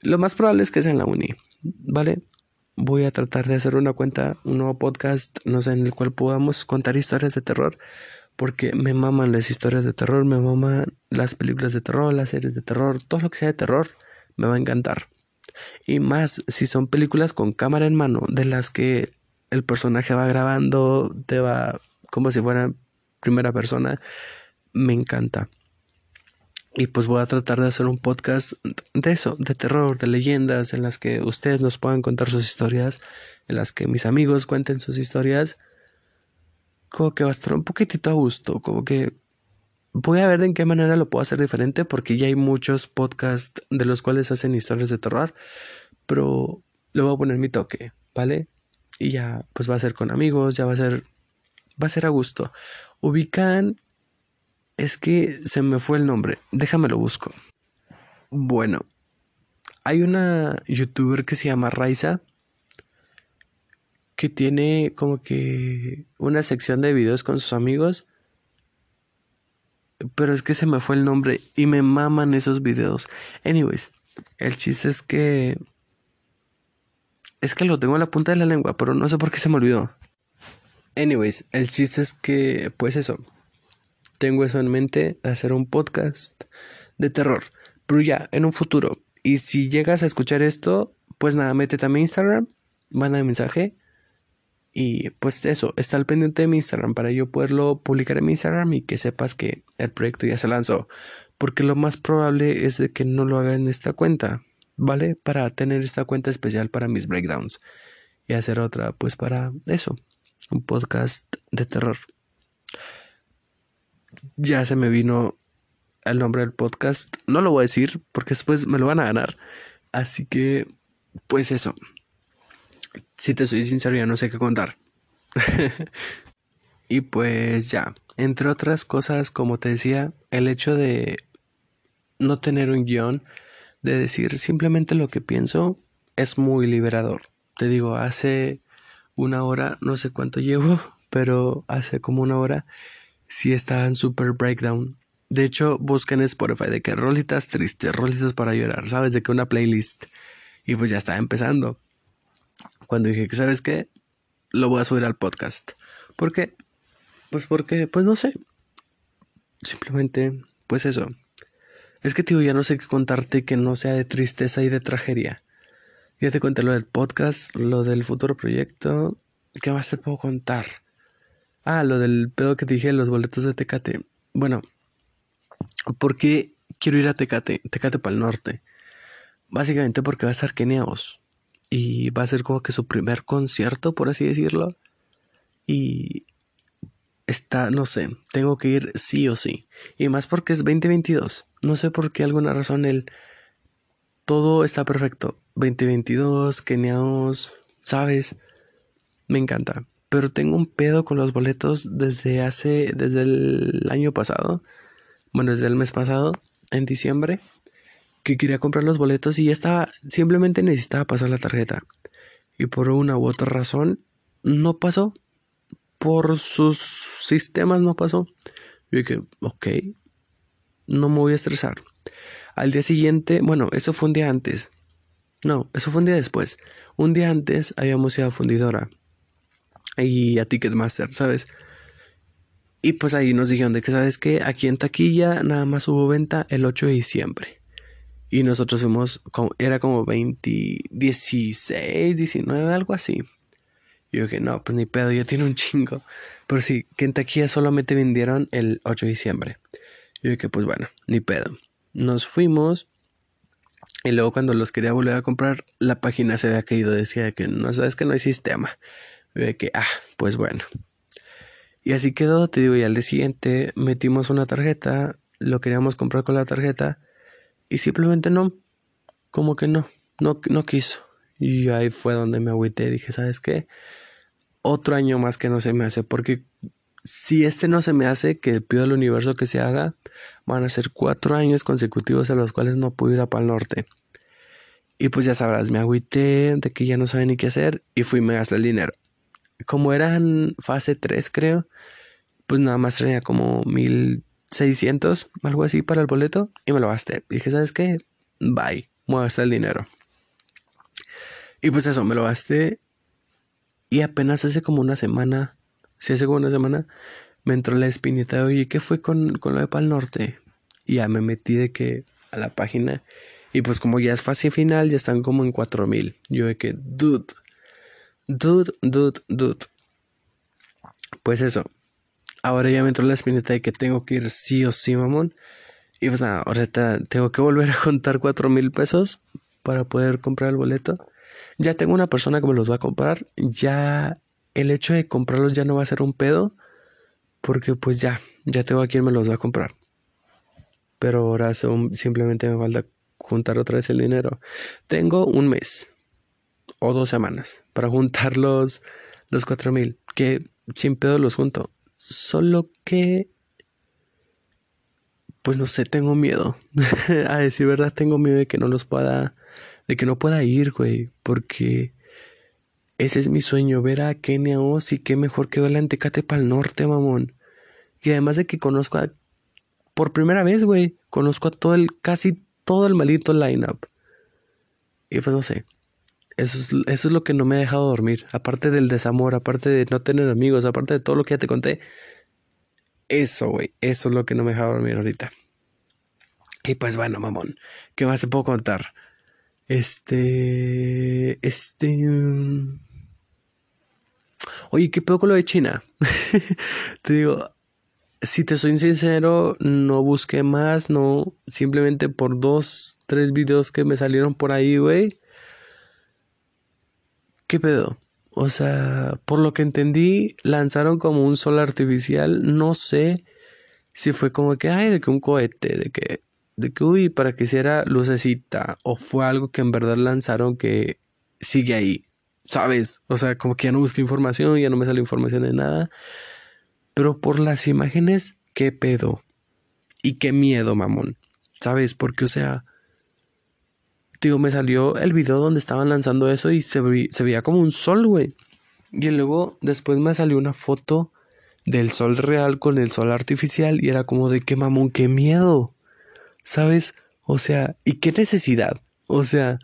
Lo más probable es que sea en la uni, ¿vale? Voy a tratar de hacer una cuenta, un nuevo podcast, no sé, en el cual podamos contar historias de terror, porque me maman las historias de terror, me maman las películas de terror, las series de terror, todo lo que sea de terror, me va a encantar. Y más si son películas con cámara en mano, de las que el personaje va grabando, te va como si fuera primera persona, me encanta. Y pues voy a tratar de hacer un podcast de eso, de terror, de leyendas, en las que ustedes nos puedan contar sus historias, en las que mis amigos cuenten sus historias. Como que va a estar un poquitito a gusto, como que voy a ver de en qué manera lo puedo hacer diferente, porque ya hay muchos podcasts de los cuales hacen historias de terror, pero le voy a poner mi toque, ¿vale? Y ya, pues va a ser con amigos, ya va a ser, va a ser a gusto. Ubican es que se me fue el nombre. Déjame lo busco. Bueno, hay una youtuber que se llama Raiza que tiene como que una sección de videos con sus amigos. Pero es que se me fue el nombre y me maman esos videos. Anyways, el chiste es que... Es que lo tengo en la punta de la lengua, pero no sé por qué se me olvidó. Anyways, el chiste es que, pues eso, tengo eso en mente, hacer un podcast de terror, pero ya en un futuro. Y si llegas a escuchar esto, pues nada, métete a mi Instagram, manda un mensaje y pues eso, está al pendiente de mi Instagram para yo poderlo publicar en mi Instagram y que sepas que el proyecto ya se lanzó. Porque lo más probable es de que no lo haga en esta cuenta, ¿vale? Para tener esta cuenta especial para mis breakdowns. Y hacer otra, pues para eso, un podcast de terror ya se me vino el nombre del podcast. No lo voy a decir porque después me lo van a ganar. Así que, pues eso. Si te soy sincero, ya no sé qué contar. y pues ya, entre otras cosas, como te decía, el hecho de no tener un guion, de decir simplemente lo que pienso, es muy liberador. Te digo, hace una hora, no sé cuánto llevo, pero hace como una hora sí está en super breakdown. De hecho, busquen en Spotify de que rolitas tristes, rolitas para llorar, ¿sabes? De que una playlist. Y pues ya está empezando. Cuando dije que, ¿sabes qué? Lo voy a subir al podcast. ¿Por qué? Pues porque, pues no sé. Simplemente, pues eso. Es que, tío, ya no sé qué contarte que no sea de tristeza y de tragedia. Ya te conté lo del podcast, lo del futuro proyecto. ¿Qué más te puedo contar? Ah, lo del pedo que te dije, los boletos de Tecate. Bueno, ¿por qué quiero ir a Tecate? Tecate para el norte. Básicamente porque va a estar Keniaos. Y va a ser como que su primer concierto, por así decirlo. Y está, no sé, tengo que ir sí o sí. Y más porque es 2022. No sé por qué alguna razón el todo está perfecto. 2022, Keniaos, ¿sabes? Me encanta pero tengo un pedo con los boletos desde hace, desde el año pasado, bueno, desde el mes pasado, en diciembre, que quería comprar los boletos y ya estaba, simplemente necesitaba pasar la tarjeta. Y por una u otra razón, no pasó. Por sus sistemas no pasó. Yo dije, ok, no me voy a estresar. Al día siguiente, bueno, eso fue un día antes. No, eso fue un día después. Un día antes habíamos ido a Fundidora y a Ticketmaster, ¿sabes? Y pues ahí nos dijeron de que, ¿sabes qué? Aquí en taquilla nada más hubo venta el 8 de diciembre. Y nosotros fuimos, era como 20, 16, 19, algo así. Y yo dije, no, pues ni pedo, ya tiene un chingo. Pero sí, que en taquilla solamente vendieron el 8 de diciembre. Yo dije, pues bueno, ni pedo. Nos fuimos. Y luego cuando los quería volver a comprar, la página se había caído. Decía que no sabes que no hay sistema. Dije que, ah, pues bueno. Y así quedó, te digo, y al día siguiente metimos una tarjeta, lo queríamos comprar con la tarjeta y simplemente no, como que no, no, no quiso. Y ahí fue donde me agüité, dije, ¿sabes qué? Otro año más que no se me hace, porque si este no se me hace, que pido al universo que se haga, van a ser cuatro años consecutivos a los cuales no puedo ir a Pal Norte. Y pues ya sabrás, me agüité de que ya no sabía ni qué hacer y fui me gasté el dinero como eran fase 3 creo, pues nada más tenía como 1600, algo así para el boleto y me lo gasté. dije, ¿sabes qué? Bye, me voy a gastar el dinero. Y pues eso, me lo gasté y apenas hace como una semana, si hace como una semana, me entró la espinita de, oye, ¿qué fue con, con lo de Pal Norte? Y ya me metí de que a la página y pues como ya es fase final, ya están como en 4000. Yo de que, dude, Dude, dude, dude. Pues eso. Ahora ya me entró la espineta de que tengo que ir sí o sí, mamón. Y pues nada, ahorita tengo que volver a contar cuatro mil pesos para poder comprar el boleto. Ya tengo una persona que me los va a comprar. Ya el hecho de comprarlos ya no va a ser un pedo. Porque pues ya, ya tengo a quien me los va a comprar. Pero ahora simplemente me falta juntar otra vez el dinero. Tengo un mes o dos semanas para juntar los, los cuatro mil. Que sin pedo los junto. Solo que. Pues no sé, tengo miedo. a decir verdad, tengo miedo de que no los pueda. De que no pueda ir, güey. Porque. Ese es mi sueño, ver a Kenia Oz y qué mejor que verla en Tecate para el norte, mamón. Y además de que conozco a. Por primera vez, güey. Conozco a todo el. casi todo el malito lineup. Y pues no sé. Eso es, lo que no me ha dejado dormir. Aparte del desamor, aparte de no tener amigos, aparte de todo lo que ya te conté. Eso, güey. Eso es lo que no me ha dejado dormir ahorita. Y pues bueno, mamón. ¿Qué más te puedo contar? Este. Este. Mm. Oye, ¿qué pedo con lo de China? te digo, si te soy sincero, no busqué más, no. Simplemente por dos, tres videos que me salieron por ahí, güey ¿Qué pedo? O sea, por lo que entendí, lanzaron como un sol artificial. No sé si fue como que, ay, de que un cohete, de que, de que, uy, para que hiciera lucecita. O fue algo que en verdad lanzaron que sigue ahí. ¿Sabes? O sea, como que ya no busqué información, ya no me sale información de nada. Pero por las imágenes, ¿qué pedo? Y qué miedo, mamón. ¿Sabes? Porque, o sea, digo, me salió el video donde estaban lanzando eso y se, veía como un sol, güey. Y luego después me salió una foto del sol real con el sol artificial y era como de qué mamón, qué miedo. ¿Sabes? O sea, ¿y qué necesidad? O sea,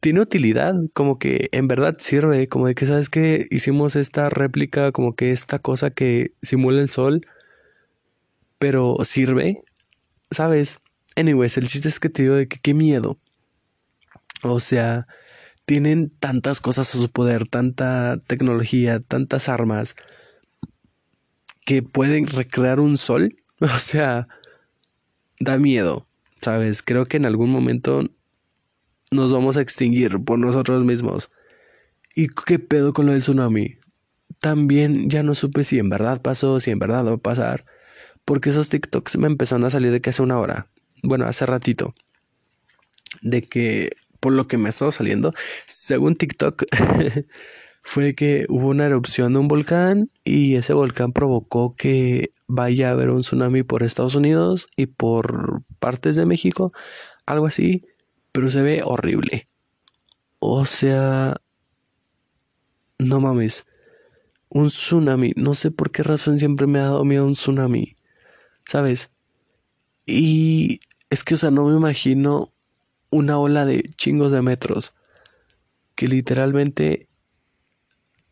tiene utilidad, como que en verdad sirve, como de que sabes que hicimos esta réplica, como que esta cosa que simula el sol, pero sirve, ¿sabes? Anyways, el chiste es que te digo de que qué miedo. O sea, tienen tantas cosas a su poder, tanta tecnología, tantas armas, que pueden recrear un sol. O sea, da miedo, ¿sabes? Creo que en algún momento nos vamos a extinguir por nosotros mismos. ¿Y qué pedo con lo del tsunami? También ya no supe si en verdad pasó, si en verdad va a pasar. Porque esos TikToks me empezaron a salir de que hace una hora. Bueno, hace ratito. De que por lo que me ha estado saliendo, según TikTok, fue que hubo una erupción de un volcán y ese volcán provocó que vaya a haber un tsunami por Estados Unidos y por partes de México, algo así, pero se ve horrible. O sea, no mames, un tsunami, no sé por qué razón siempre me ha dado miedo un tsunami, ¿sabes? Y es que, o sea, no me imagino una ola de chingos de metros. Que literalmente,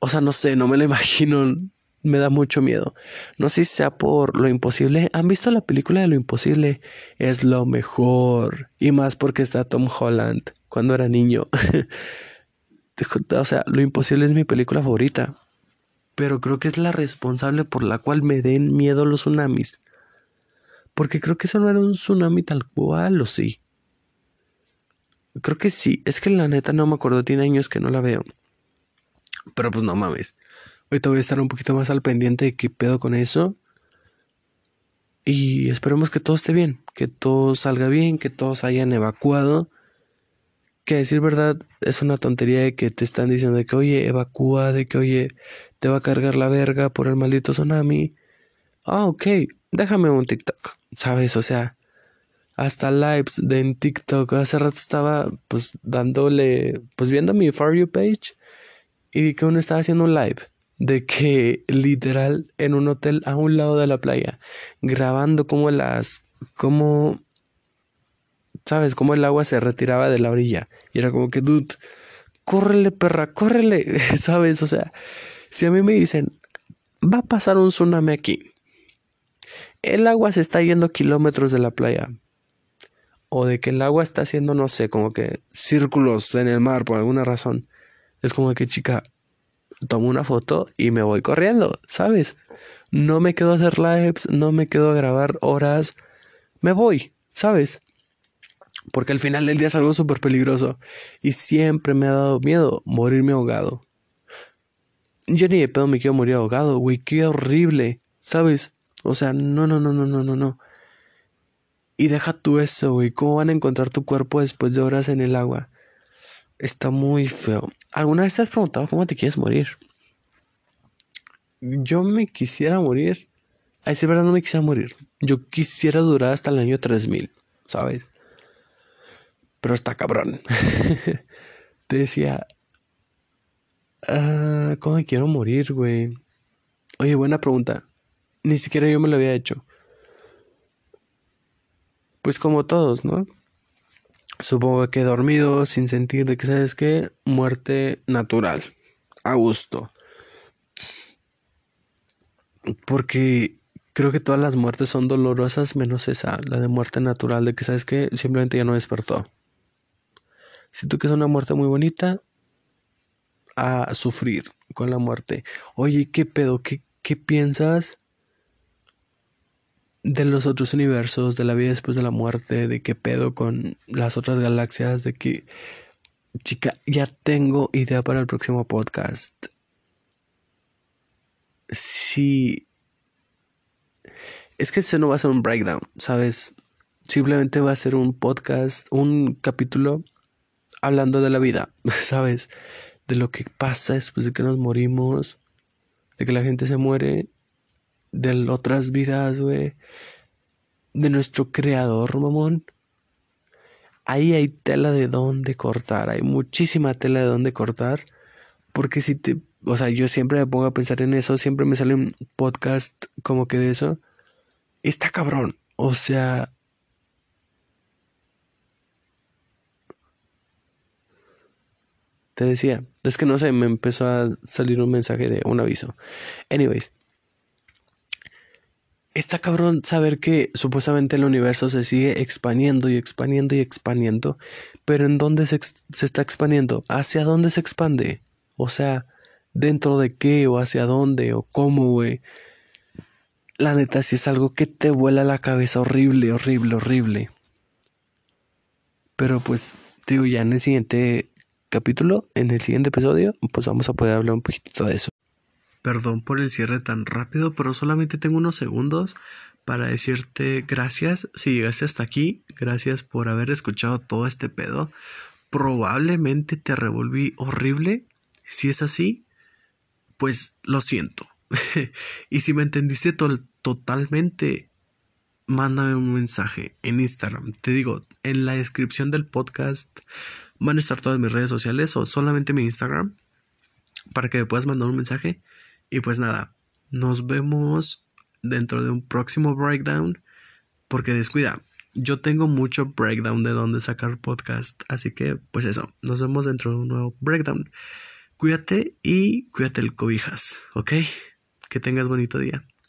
o sea, no sé, no me lo imagino, me da mucho miedo. No sé si sea por lo imposible. ¿Han visto la película de lo imposible? Es lo mejor. Y más porque está Tom Holland cuando era niño. o sea, lo imposible es mi película favorita. Pero creo que es la responsable por la cual me den miedo los tsunamis. Porque creo que eso no era un tsunami tal cual, o sí. Creo que sí. Es que la neta no me acuerdo, tiene años que no la veo. Pero pues no mames. Ahorita voy a estar un poquito más al pendiente de qué pedo con eso. Y esperemos que todo esté bien, que todo salga bien, que todos hayan evacuado. Que decir verdad es una tontería de que te están diciendo de que oye, evacúa, de que oye, te va a cargar la verga por el maldito tsunami. Ah, ok, déjame un TikTok, ¿sabes? O sea, hasta lives de en TikTok. Hace rato estaba pues dándole, pues viendo mi For You page y vi que uno estaba haciendo un live de que literal en un hotel a un lado de la playa, grabando como las, como, sabes, como el agua se retiraba de la orilla. Y era como que, dude, córrele, perra, córrele, sabes, o sea, si a mí me dicen, va a pasar un tsunami aquí, el agua se está yendo kilómetros de la playa. O de que el agua está haciendo, no sé, como que círculos en el mar por alguna razón. Es como que, chica, tomo una foto y me voy corriendo, ¿sabes? No me quedo a hacer lives, no me quedo a grabar horas, me voy, ¿sabes? Porque al final del día es algo súper peligroso y siempre me ha dado miedo morirme ahogado. Yo ni de pedo me quiero morir ahogado, güey, qué horrible, ¿sabes? O sea, no, no, no, no, no, no, no. Y deja tú eso, güey, ¿cómo van a encontrar tu cuerpo después de horas en el agua? Está muy feo. ¿Alguna vez te has preguntado cómo te quieres morir? Yo me quisiera morir. A decir verdad, no me quisiera morir. Yo quisiera durar hasta el año 3000, ¿sabes? Pero está cabrón. te decía. Ah, ¿Cómo me quiero morir, güey? Oye, buena pregunta. Ni siquiera yo me lo había hecho. Pues como todos, ¿no? Supongo que dormido, sin sentir de que, ¿sabes qué? Muerte natural, a gusto. Porque creo que todas las muertes son dolorosas menos esa, la de muerte natural, de que, ¿sabes qué? Simplemente ya no despertó. Siento que es una muerte muy bonita a sufrir con la muerte. Oye, ¿qué pedo? ¿Qué, qué piensas de los otros universos, de la vida después de la muerte, de qué pedo con las otras galaxias, de que, chica, ya tengo idea para el próximo podcast. Sí. Es que ese no va a ser un breakdown, ¿sabes? Simplemente va a ser un podcast, un capítulo hablando de la vida, ¿sabes? De lo que pasa después de que nos morimos, de que la gente se muere de otras vidas, güey. De nuestro creador, mamón. Ahí hay tela de dónde cortar. Hay muchísima tela de dónde cortar. Porque si te. O sea, yo siempre me pongo a pensar en eso. Siempre me sale un podcast como que de eso. Está cabrón. O sea. Te decía. Es que no sé, me empezó a salir un mensaje de un aviso. Anyways está cabrón saber que supuestamente el universo se sigue expandiendo y expandiendo y expandiendo, pero ¿en dónde se, se, está expandiendo? ¿Hacia dónde se expande? O sea, ¿dentro de qué o hacia dónde o cómo, güey? La neta, si es algo que te vuela la cabeza horrible, horrible, horrible. Pero pues, digo, ya en el siguiente capítulo, en el siguiente episodio, pues vamos a poder hablar un poquito de eso. Perdón por el cierre tan rápido, pero solamente tengo unos segundos para decirte gracias si llegaste hasta aquí, gracias por haber escuchado todo este pedo. Probablemente te revolví horrible. Si es así, pues lo siento. y si me entendiste totalmente, mándame un mensaje en Instagram. Te digo, en la descripción del podcast van a estar todas mis redes sociales o solamente mi Instagram para que me puedas mandar un mensaje y pues nada, nos vemos dentro de un próximo breakdown. Porque descuida, yo tengo mucho breakdown de dónde sacar podcast. Así que, pues eso, nos vemos dentro de un nuevo breakdown. Cuídate y cuídate el cobijas, ¿ok? Que tengas bonito día.